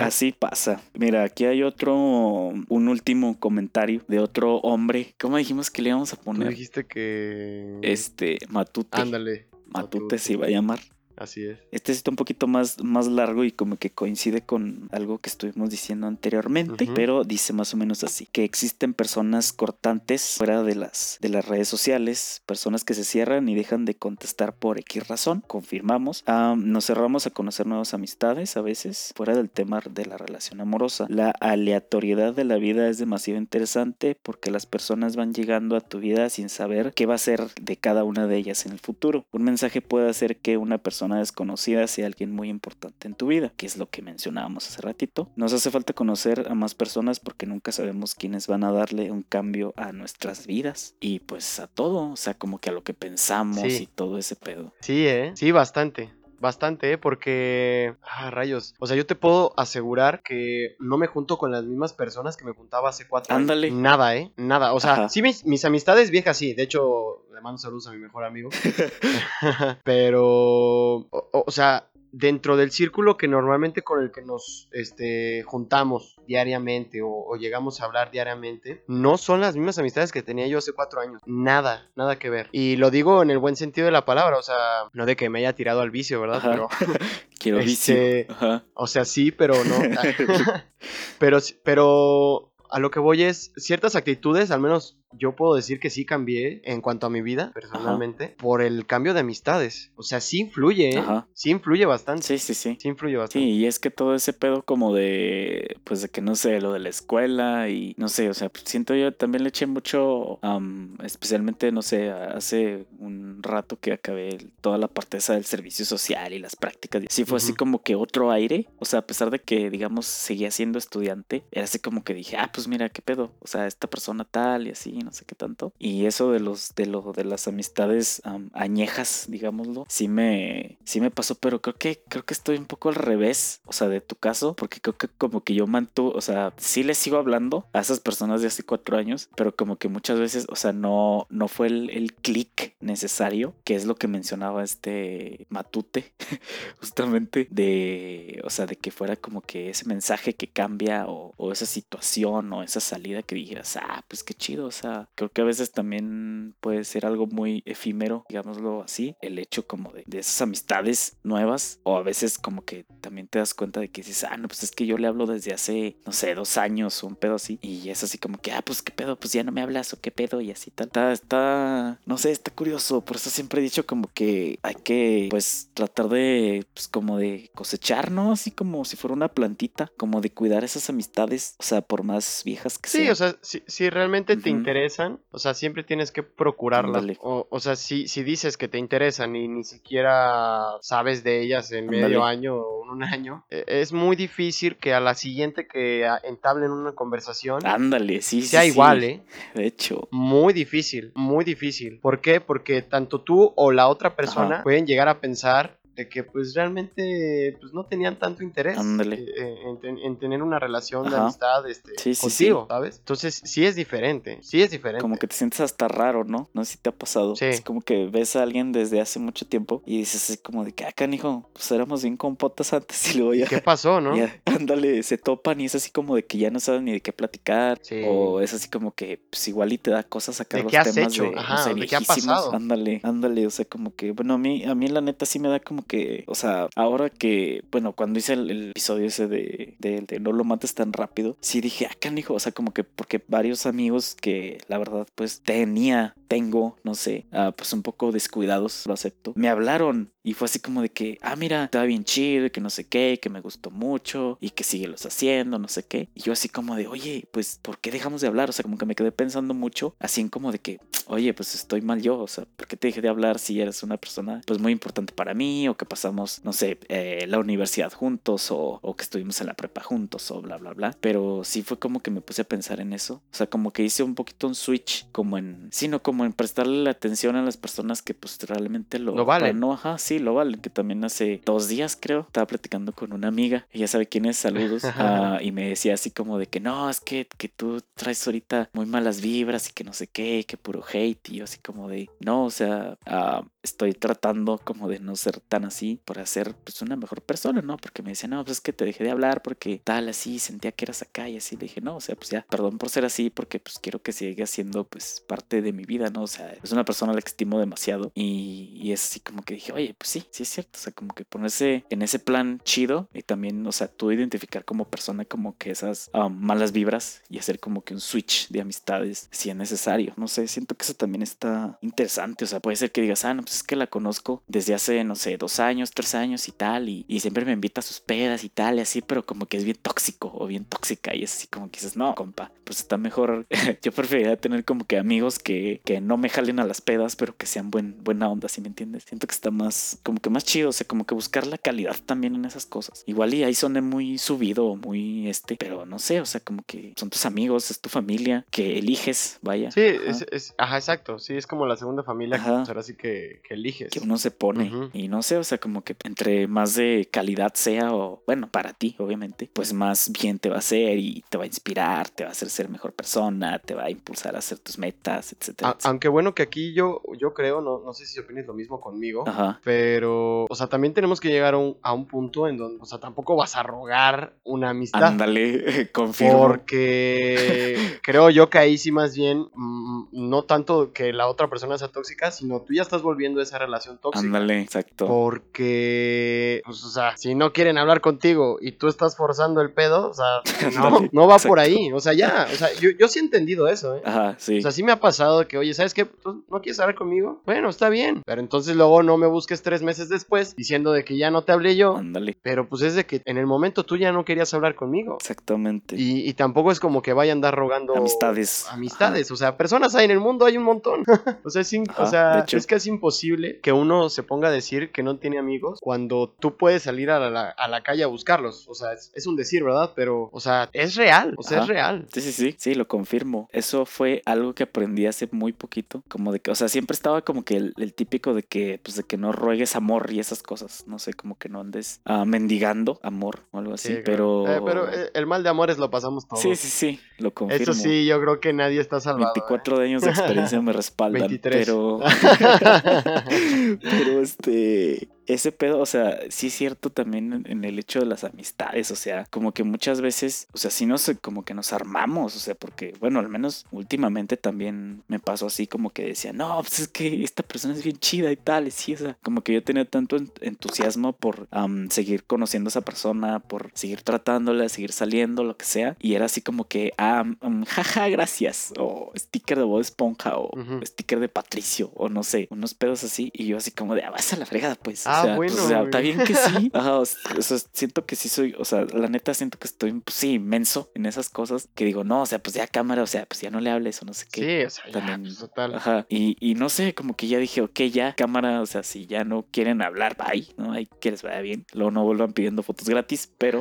Así pasa. Mira, aquí hay otro, un último comentario de otro hombre. ¿Cómo dijimos que le íbamos a Tú poner? dijiste que. Este, Matute. Ándale. Matute se iba a llamar. Así es. Este está un poquito más, más largo y como que coincide con algo que estuvimos diciendo anteriormente, pero dice más o menos así, que existen personas cortantes fuera de las, de las redes sociales, personas que se cierran y dejan de contestar por X razón, confirmamos. Ah, nos cerramos a conocer nuevas amistades a veces, fuera del tema de la relación amorosa. La aleatoriedad de la vida es demasiado interesante porque las personas van llegando a tu vida sin saber qué va a ser de cada una de ellas en el futuro. Un mensaje puede hacer que una persona desconocida sea alguien muy importante en tu vida, que es lo que mencionábamos hace ratito. Nos hace falta conocer a más personas porque nunca sabemos quiénes van a darle un cambio a nuestras vidas y pues a todo, o sea, como que a lo que pensamos Sí. y todo ese pedo. Sí, ¿eh? Sí, bastante. Bastante, ¿eh? Porque... Ah, rayos. O sea, yo te puedo asegurar que no me junto con las mismas personas que me juntaba hace cuatro Ándale. años. Nada, ¿eh? Nada. O sea, Ajá. sí, mis, mis amistades viejas, sí. De hecho, le mando saludos a mi mejor amigo. Pero... O, o sea... Dentro del círculo que normalmente con el que nos este, juntamos diariamente o, o llegamos a hablar diariamente, no son las mismas amistades que tenía yo hace cuatro años. Nada, nada que ver. Y lo digo en el buen sentido de la palabra, o sea, no de que me haya tirado al vicio, ¿verdad? Ajá. Pero, Quiero vicio. Este, Ajá. o sea, sí, pero no. pero, pero a lo que voy es, ciertas actitudes, al menos yo puedo decir que sí cambié en cuanto a mi vida, personalmente, por el cambio de amistades. O sea, sí influye, ¿eh? Sí influye bastante. Sí, sí, sí. Sí influye bastante. Sí, y es que todo ese pedo como de, pues de que no sé, lo de la escuela y no sé, o sea, pues, siento yo también le eché mucho, am, especialmente, no sé, hace un rato que acabé toda la parte esa del servicio social y las prácticas. Sí fue así como que otro aire, o sea, a pesar de que, digamos, seguía siendo estudiante, era así como que dije, ah, pues mira, qué pedo, o sea, esta persona tal y así, no sé qué tanto. Y eso de los, de lo, de las amistades am, añejas, digámoslo, sí me, sí me pasó, pero creo que, creo que estoy un poco al revés, o sea, de tu caso, porque creo que como que yo mantuve, o sea, sí les sigo hablando a esas personas de hace cuatro años, pero como que muchas veces, o sea, no, no fue el, el clic necesario, que es lo que mencionaba este Matute, justamente, de, o sea, de que fuera como que ese mensaje que cambia o, o esa situación o esa salida que dijeras, ah, pues qué chido, o sea, creo que a veces también puede ser algo muy efímero, digámoslo así, el hecho como de, de esas amistades nuevas o a veces como que también te das cuenta de que dices, ah, no, pues es que yo le hablo desde hace, no sé, dos años o un pedo así y es así como que, ah, pues qué pedo, pues ya no me hablas o qué pedo y así tal. Está, está, no sé, está curioso, por eso siempre he dicho como que hay que, pues, tratar de, pues, como de cosechar, ¿no? Así como si fuera una plantita, como de cuidar esas amistades, o sea, por más viejas que Sí, sean. o sea, si, si realmente te Ujú. Interesan, o sea, siempre tienes que procurarlas. O, o sea, si, si dices que te interesan y ni siquiera sabes de ellas en medio año o en un año, e- es muy difícil que a la siguiente que entablen una conversación Ándale, sí, sea sí, igual, ¿eh? De hecho, Muy difícil, muy difícil. ¿Por qué? Porque tanto tú o la otra persona Ajá. pueden llegar a pensar de que pues realmente pues no tenían tanto interés eh, en, ten- en tener una relación de amistad este, Sí, sí, contigo, sí. ¿sabes? Entonces sí es diferente, sí es diferente. como que te sientes hasta raro, ¿no? No sé si te ha pasado. Sí. Es como que ves a alguien desde hace mucho tiempo y dices así como de que, ah, canijo, pues éramos bien compotas antes y luego ya, ¿Qué pasó, no? ya, ándale, se topan y es así como de que ya no saben ni de qué platicar. O es así como que, pues igual y te da cosas sacar ¿De los qué has temas hecho? de, no Ajá, sé, ¿de qué ha pasado? Ándale, ándale, o sea, como que, bueno, a mí, a mí la neta sí me da como que, o sea, ahora que, bueno, cuando hice el, episodio ese de, de, no lo mates tan rápido, sí dije, ah, canijo, o sea, como que porque varios amigos que la verdad pues tenía, tengo, no sé, ah, pues un poco descuidados, lo acepto, me hablaron y fue así como de que, ah, mira, estaba bien chido, que no sé qué, que me gustó mucho y que sigue los haciendo, no sé qué. Y yo así como de, oye, pues, ¿por qué dejamos de hablar? O sea, como que me quedé pensando mucho, así en como de que, oye, pues estoy mal yo, o sea, ¿por qué te dejé de hablar si eres una persona, pues, muy importante para mí o que pasamos, no sé, eh, la universidad juntos o, o que estuvimos en la prepa juntos o bla, bla, bla. Pero sí fue como que me puse a pensar en eso. O sea, como que hice un poquito un switch, como en, sino como en prestarle la atención a las personas que pues realmente lo, lo valen. No, ajá, sí, lo valen. Que también hace dos días, creo, estaba platicando con una amiga. Ella sabe quién es, saludos. Ah, y me decía así como de que no, es que, que tú traes ahorita muy malas vibras y que no sé qué, que puro hate. Y yo así como de, no, o sea, uh, estoy tratando como de no ser tan así para ser pues una mejor persona, ¿no? Porque me decía, no, pues es que te dejé de hablar porque tal así, sentía que eras acá y así. Le dije, no, o sea, pues ya, perdón por ser así porque pues quiero que siga siendo pues parte de mi vida, ¿no? O sea, es una persona a la que estimo demasiado y, y es así como que dije, oye, pues sí, sí es cierto, o sea, como que ponerse en ese plan chido y también, o sea, tú identificar como persona como que esas um, malas vibras y hacer como que un switch de amistades si es necesario, no sé, siento que eso también está interesante, o sea, puede ser que digas, ah, no, pues es que la conozco desde hace, no sé, dos años, tres años y tal, y, siempre me invita a sus pedas y tal, y así, pero como que es bien tóxico o bien tóxica, y es así como que dices, no, compa, pues está mejor. Yo preferiría tener como que amigos que, que no me jalen a las pedas, pero que sean buen, buena onda, si me entiendes? Siento que está más, como que más chido, o sea, como que buscar la calidad también en esas cosas. Igual y ahí son muy subido o muy este, pero no sé, o sea, como que son tus amigos, es tu familia, que eliges, vaya. Sí, Es, es, ajá, exacto, sí, es como la segunda familia, ajá. Pues, así que que eliges. Que uno se pone. Y no sé, o sea, como que entre más de calidad sea, o bueno, para ti, obviamente, pues más bien te va a hacer y te va a inspirar, te va a hacer ser mejor persona, te va a impulsar a hacer tus metas, etcétera. Aunque bueno, que aquí yo, yo creo, no, no sé si opines lo mismo conmigo, pero, o sea, también tenemos que llegar a un, a un punto en donde, o sea, tampoco vas a rogar una amistad. Ándale, confirmo. Porque creo yo que ahí sí más bien, mm, no tanto que la otra persona sea tóxica, sino tú ya estás volviendo esa relación tóxica. Ándale, exacto. Porque, pues, o sea, si no quieren hablar contigo y tú estás forzando el pedo, o sea, no, no va por ahí. O sea, ya, o sea, yo, yo sí he entendido eso, ¿eh? Ajá, sí. O sea, sí me ha pasado que, oye, ¿sabes qué? ¿Tú no quieres hablar conmigo? Bueno, está bien. Pero entonces luego no me busques tres meses después diciendo de que ya no te hablé yo. Ándale. Pero pues es de que en el momento tú ya no querías hablar conmigo. Exactamente. Y, y tampoco es como que vaya a andar rogando amistades. Amistades. O sea, personas hay en el mundo, hay un montón. o sea, es, o sea es casi imposible que uno se ponga a decir que no tiene amigos cuando tú puedes salir a la, a la calle a buscarlos. O sea, es, un decir, ¿verdad? Pero, o sea, es real. O sea, es real. Sí, sí, sí. Sí, lo confirmo. Eso fue algo que aprendí hace muy poquito. Como de que, o sea, siempre estaba como que el, típico de que, pues, de que no ruegues amor y esas cosas. No sé, como que no andes uh, mendigando amor o algo así. pero. Eh, pero eh, el mal de amores lo pasamos todos. Sí, sí, sí. Lo confirmo. Eso sí, yo creo que nadie está salvado. 24 ¿eh? años de experiencia me respaldan. 23. Pero. Pero este ese pedo, o sea, sí es cierto también en, el hecho de las amistades, o sea, como que muchas veces, o sea, sí nos, como que nos armamos, o sea, porque, bueno, al menos últimamente también me pasó así como que decía, no, pues es que esta persona es bien chida y tal, y sí, o sea, como que yo tenía tanto entusiasmo por seguir conociendo a esa persona, por seguir tratándola, seguir saliendo, lo que sea, y era así como que, ah, jaja, gracias, o sticker de Bob Esponja, o sticker de Patricio, o no sé, unos pedos así, y yo así como de, ah, vas a la fregada, pues. Ah, pues, bueno. O sea, está bien que sí. Ajá, o sea, siento que sí soy, o sea, la neta siento que estoy, pues sí, inmenso en esas cosas que digo, no, o sea, pues ya cámara, o sea, pues ya no le hables o no sé qué. Sí, o sea, También, pues, total. Ajá, y, y no sé, como que ya dije, ok, ya cámara, o sea, si ya no quieren hablar, bye, ¿no? Hay que les vaya bien. Luego no vuelvan pidiendo fotos gratis, pero,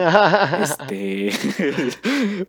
este,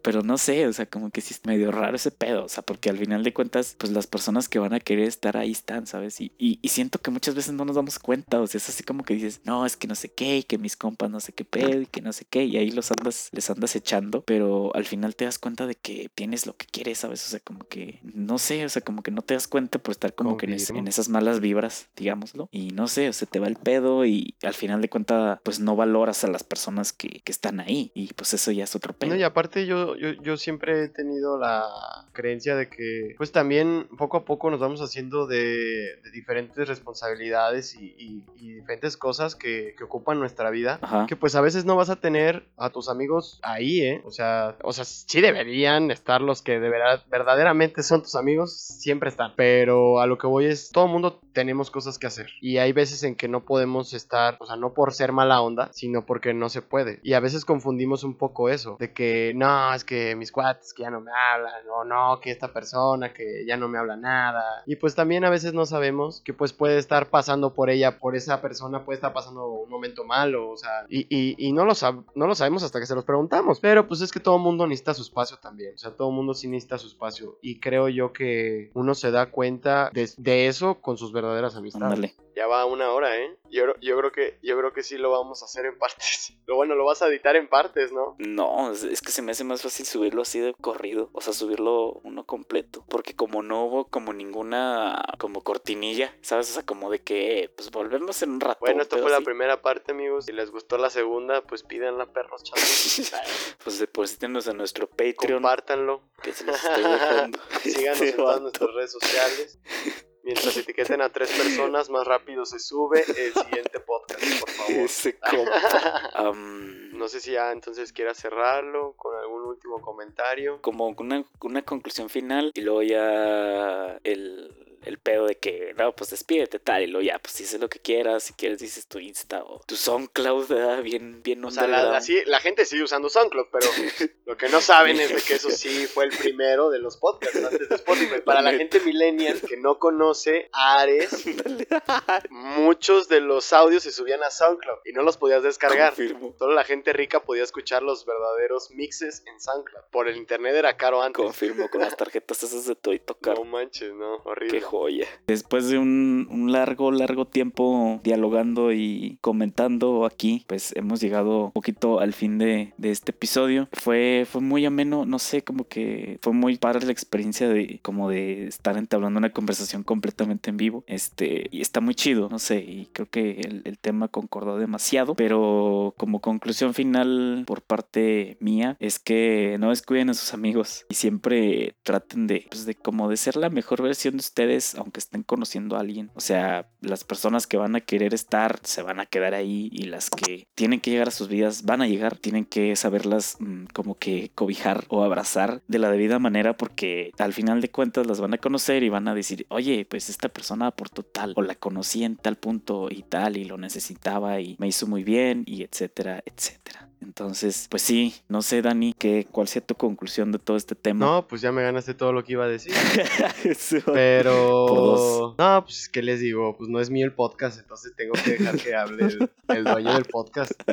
pero no sé, o sea, como que sí es medio raro ese pedo, o sea, porque al final de cuentas, pues las personas que van a querer estar ahí están, ¿sabes? Y, y, y siento que muchas veces no nos damos cuenta, o sea, es así como que dices, no, es que no sé qué, y que mis compas no sé qué pedo, y que no sé qué, y ahí los andas, les andas echando, pero al final te das cuenta de que tienes lo que quieres, ¿sabes? O sea, como que, no sé, o sea, como que no te das cuenta por estar como que en, esas malas vibras, digámoslo, y no sé, o sea, te va el pedo y al final de cuentas, pues no valoras a las personas que, que están ahí, y pues eso ya es otro pedo. No, y aparte yo, yo, yo siempre he tenido la creencia de que, pues también poco a poco nos vamos haciendo de, diferentes responsabilidades y, y, y diferentes diferentes cosas que, que ocupan nuestra vida. Ajá. Que pues a veces no vas a tener a tus amigos ahí, ¿eh? O sea, o sea, sí deberían estar los que de verdad, verdaderamente son tus amigos, siempre están. Pero a lo que voy es, todo mundo tenemos cosas que hacer. Y hay veces en que no podemos estar, o sea, no por ser mala onda, sino porque no se puede. Y a veces confundimos un poco eso, de que no, es que mis cuates que ya no me hablan, o no, que esta persona que ya no me habla nada. Y pues también a veces no sabemos que pues puede estar pasando por ella, por esa persona, puede estar pasando un momento malo, o sea, y, y, y no, lo no lo sabemos hasta que se los preguntamos. Pero pues es que todo mundo necesita su espacio también, o sea, todo mundo sí necesita su espacio. Y creo yo que uno se da cuenta de, de eso con sus verdaderas amistades. Ándale. Ya va una hora, ¿eh? Yo, yo creo que yo creo que sí lo vamos a hacer en partes. Lo bueno, lo vas a editar en partes, ¿no? No, es, es que se me hace más fácil subirlo así de corrido, o sea, subirlo uno completo, porque como no hubo como ninguna como cortinilla, ¿sabes? O sea, como de que pues volvemos en un rato. Bueno, pero fue la primera parte, amigos. Si les gustó la segunda, pues pídanla, perros chatos. Pues deposítenos a nuestro Patreon, Compártanlo. que se los estoy dejando. Síganos Este en todas vato. nuestras redes sociales. Mientras etiqueten a tres personas, más rápido se sube el siguiente podcast, por favor. Am, No sé si ya entonces quieras cerrarlo con algún último comentario. como una, una conclusión final y luego ya el, el pedo de que, no, pues despídete tal y luego ya, pues dices lo que quieras, si quieres dices tu Insta o tu SoundCloud, ¿verdad? Bien, bien O sea, la, la sí- la gente sigue usando SoundCloud, pero lo que no saben es de que eso sí fue el primero de los podcasts antes de Spotify. Para la gente millennial que no conoce Ares, muchos de los audios se subían a SoundCloud y no los podías descargar. Confirmo. Solo la gente rica podía escuchar los verdaderos mixes en SoundCloud. Por el internet era caro antes. Confirmo con las tarjetas esas de Toy Tocar. No manches, no, Qué horrible. Después de un, largo, largo tiempo dialogando y comentando aquí, pues hemos llegado un poquito al fin de, de este episodio. Fue, fue muy ameno, no sé, como que fue muy padre la experiencia de como de estar entablando una conversación completamente en vivo. Este, y está muy chido, no sé, y creo que el, el tema concordó demasiado. Pero como conclusión final por parte mía, es que no descuiden a sus amigos y siempre traten de, pues, de como de ser la mejor versión de ustedes, aunque estén conociendo a alguien. O sea, las personas que van a querer estar se van a quedar ahí y las que tienen que llegar a sus vidas van a llegar. Tienen que saberlas mm, como que cobijar o abrazar de la debida manera porque al final de cuentas las van a conocer y van a decir, oye, pues esta persona aportó tal o la conocí en tal punto y tal y lo necesitaba y me hizo muy bien y etcétera, etcétera. Entonces, pues sí, no sé, Dani, ¿qué, ¿cuál sea tu conclusión de todo este tema? No, pues ya me ganaste todo lo que iba a decir. Pero. No, pues, ¿qué les digo? Pues no es mío el podcast, entonces tengo que dejar que hable el, el dueño del podcast.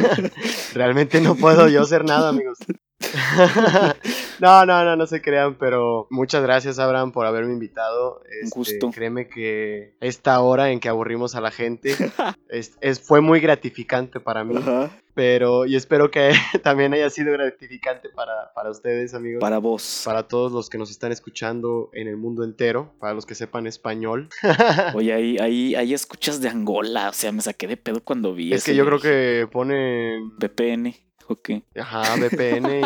Realmente no puedo yo hacer nada, amigos. no, no, no, no se crean, pero muchas gracias, Abraham, por haberme invitado. Este, gusto. Créeme que esta hora en que aburrimos a la gente es, es- fue muy gratificante para mí, Ajá. pero y espero que también haya sido gratificante para, para ustedes, amigos. Para vos. Para todos los que nos están escuchando en el mundo entero, para los que sepan español. Oye, ahí, ahí, ahí escuchas de Angola. O sea, me saqué de pedo cuando vi es que yo creo que ponen, VPN. Ok. ajá, VPN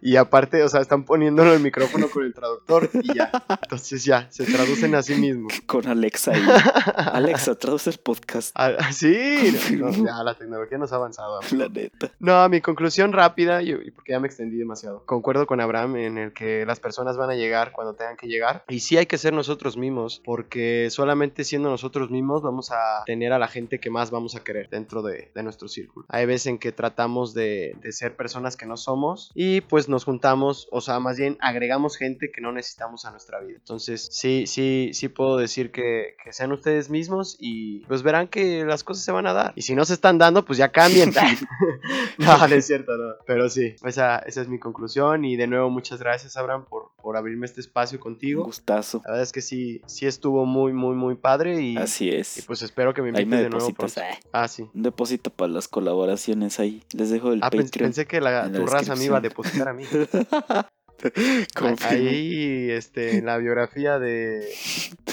y, y aparte, o sea, están poniéndolo el micrófono con el traductor y ya. Entonces ya, se traducen a sí mismos. Con Alexa ahí. Alexa, traduce el podcast. Ah, sí, no, Confirmo. ya la tecnología nos ha avanzado. amigo. La neta. No, mi conclusión rápida, y y porque ya me extendí demasiado. Concuerdo con Abraham en el que las personas van a llegar cuando tengan que llegar. Y sí hay que ser nosotros mismos, porque solamente siendo nosotros mismos vamos a tener a la gente que más vamos a querer dentro de, de nuestro círculo. Hay veces en que tratamos de, de ser personas que no somos y pues nos juntamos, o sea, más bien agregamos gente que no necesitamos a nuestra vida. Entonces, sí, sí, sí puedo decir que, que sean ustedes mismos y pues verán que las cosas se van a dar. Y si no se están dando, pues ya cambien. no, no es cierto, no. Pero sí, esa, esa es mi conclusión. Y de nuevo, muchas gracias, Abraham, por, por abrirme este espacio Un contigo. gustazo. La verdad es que sí, sí estuvo muy, muy, muy padre. Y, Así y es. pues espero que me invites de nuevo pronto. eh, Ah, sí. Un depósito para las colaboraciones ahí. Les dejo el Ah. Pensé que la, tu raza me iba a depositar a mí. Ahí, este, en la biografía de,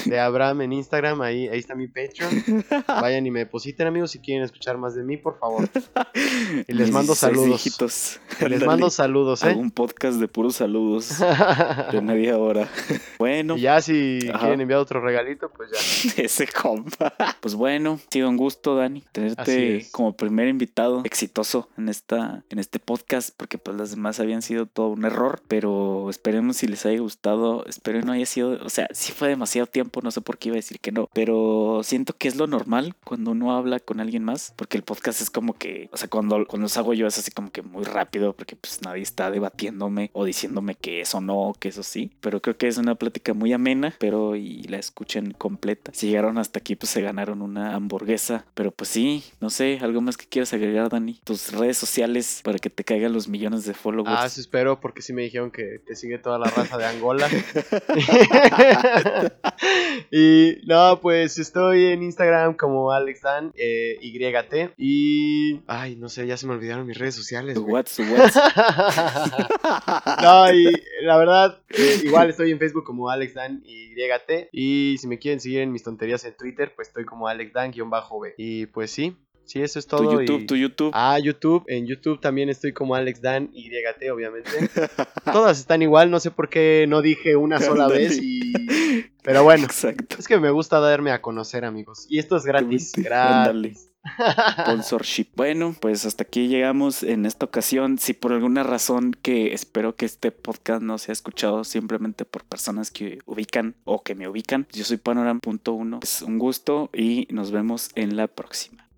de Abraham en Instagram, ahí, ahí está mi Patreon. Vayan y me depositen, amigos, si quieren escuchar más de mí, por favor. Y les mando 16 saludos. Les mando saludos, ¿eh? Hago un podcast de puros saludos de media hora. bueno. Y ya si quieren enviar otro regalito, pues ya. Ese compa. Pues bueno, ha sido un gusto, Dani, tenerte como primer invitado exitoso en esta en este podcast, porque pues las demás habían sido todo un error, pero esperemos si les haya gustado. Espero no haya sido, o sea, si fue demasiado tiempo, no sé por qué iba a decir que no, pero siento que es lo normal cuando uno habla con alguien más, porque el podcast es como que, o sea, cuando, cuando los hago yo es así como que muy rápido, porque pues nadie está debatiéndome o diciéndome que eso no, que eso sí, pero creo que es una plática muy amena, pero y la escuchen completa. Si llegaron hasta aquí, pues se ganaron una hamburguesa, pero pues sí, no sé, algo más que quieras agregar, Dani, tus redes sociales para que te caigan los millones de followers. Ah, sí, espero, porque sí me dijeron que te sigue toda la raza de Angola. y no, pues estoy en Instagram como AlexDan, eh, YT. Y. Ay, no sé, ya se me olvidaron mis redes sociales. What's, no, y la verdad, eh, igual estoy en Facebook como AlexDan YT. Y si me quieren seguir en mis tonterías en Twitter, pues estoy como AlexDan-B. Y pues sí, Sí, eso es todo. Tu YouTube, tu YouTube. Ah, YouTube. En YouTube también estoy como Alex Dan YT, obviamente. Todas están igual, no sé por qué no dije una sola vez y... Pero bueno, Exacto. es que me gusta darme a conocer, amigos. Y esto es gratis. Gratis. Sponsorship. Bueno, pues hasta aquí llegamos en esta ocasión. Si por alguna razón que espero que este podcast no sea escuchado simplemente por personas que ubican o que me ubican, yo soy Panoram.1. Es un gusto y nos vemos en la próxima.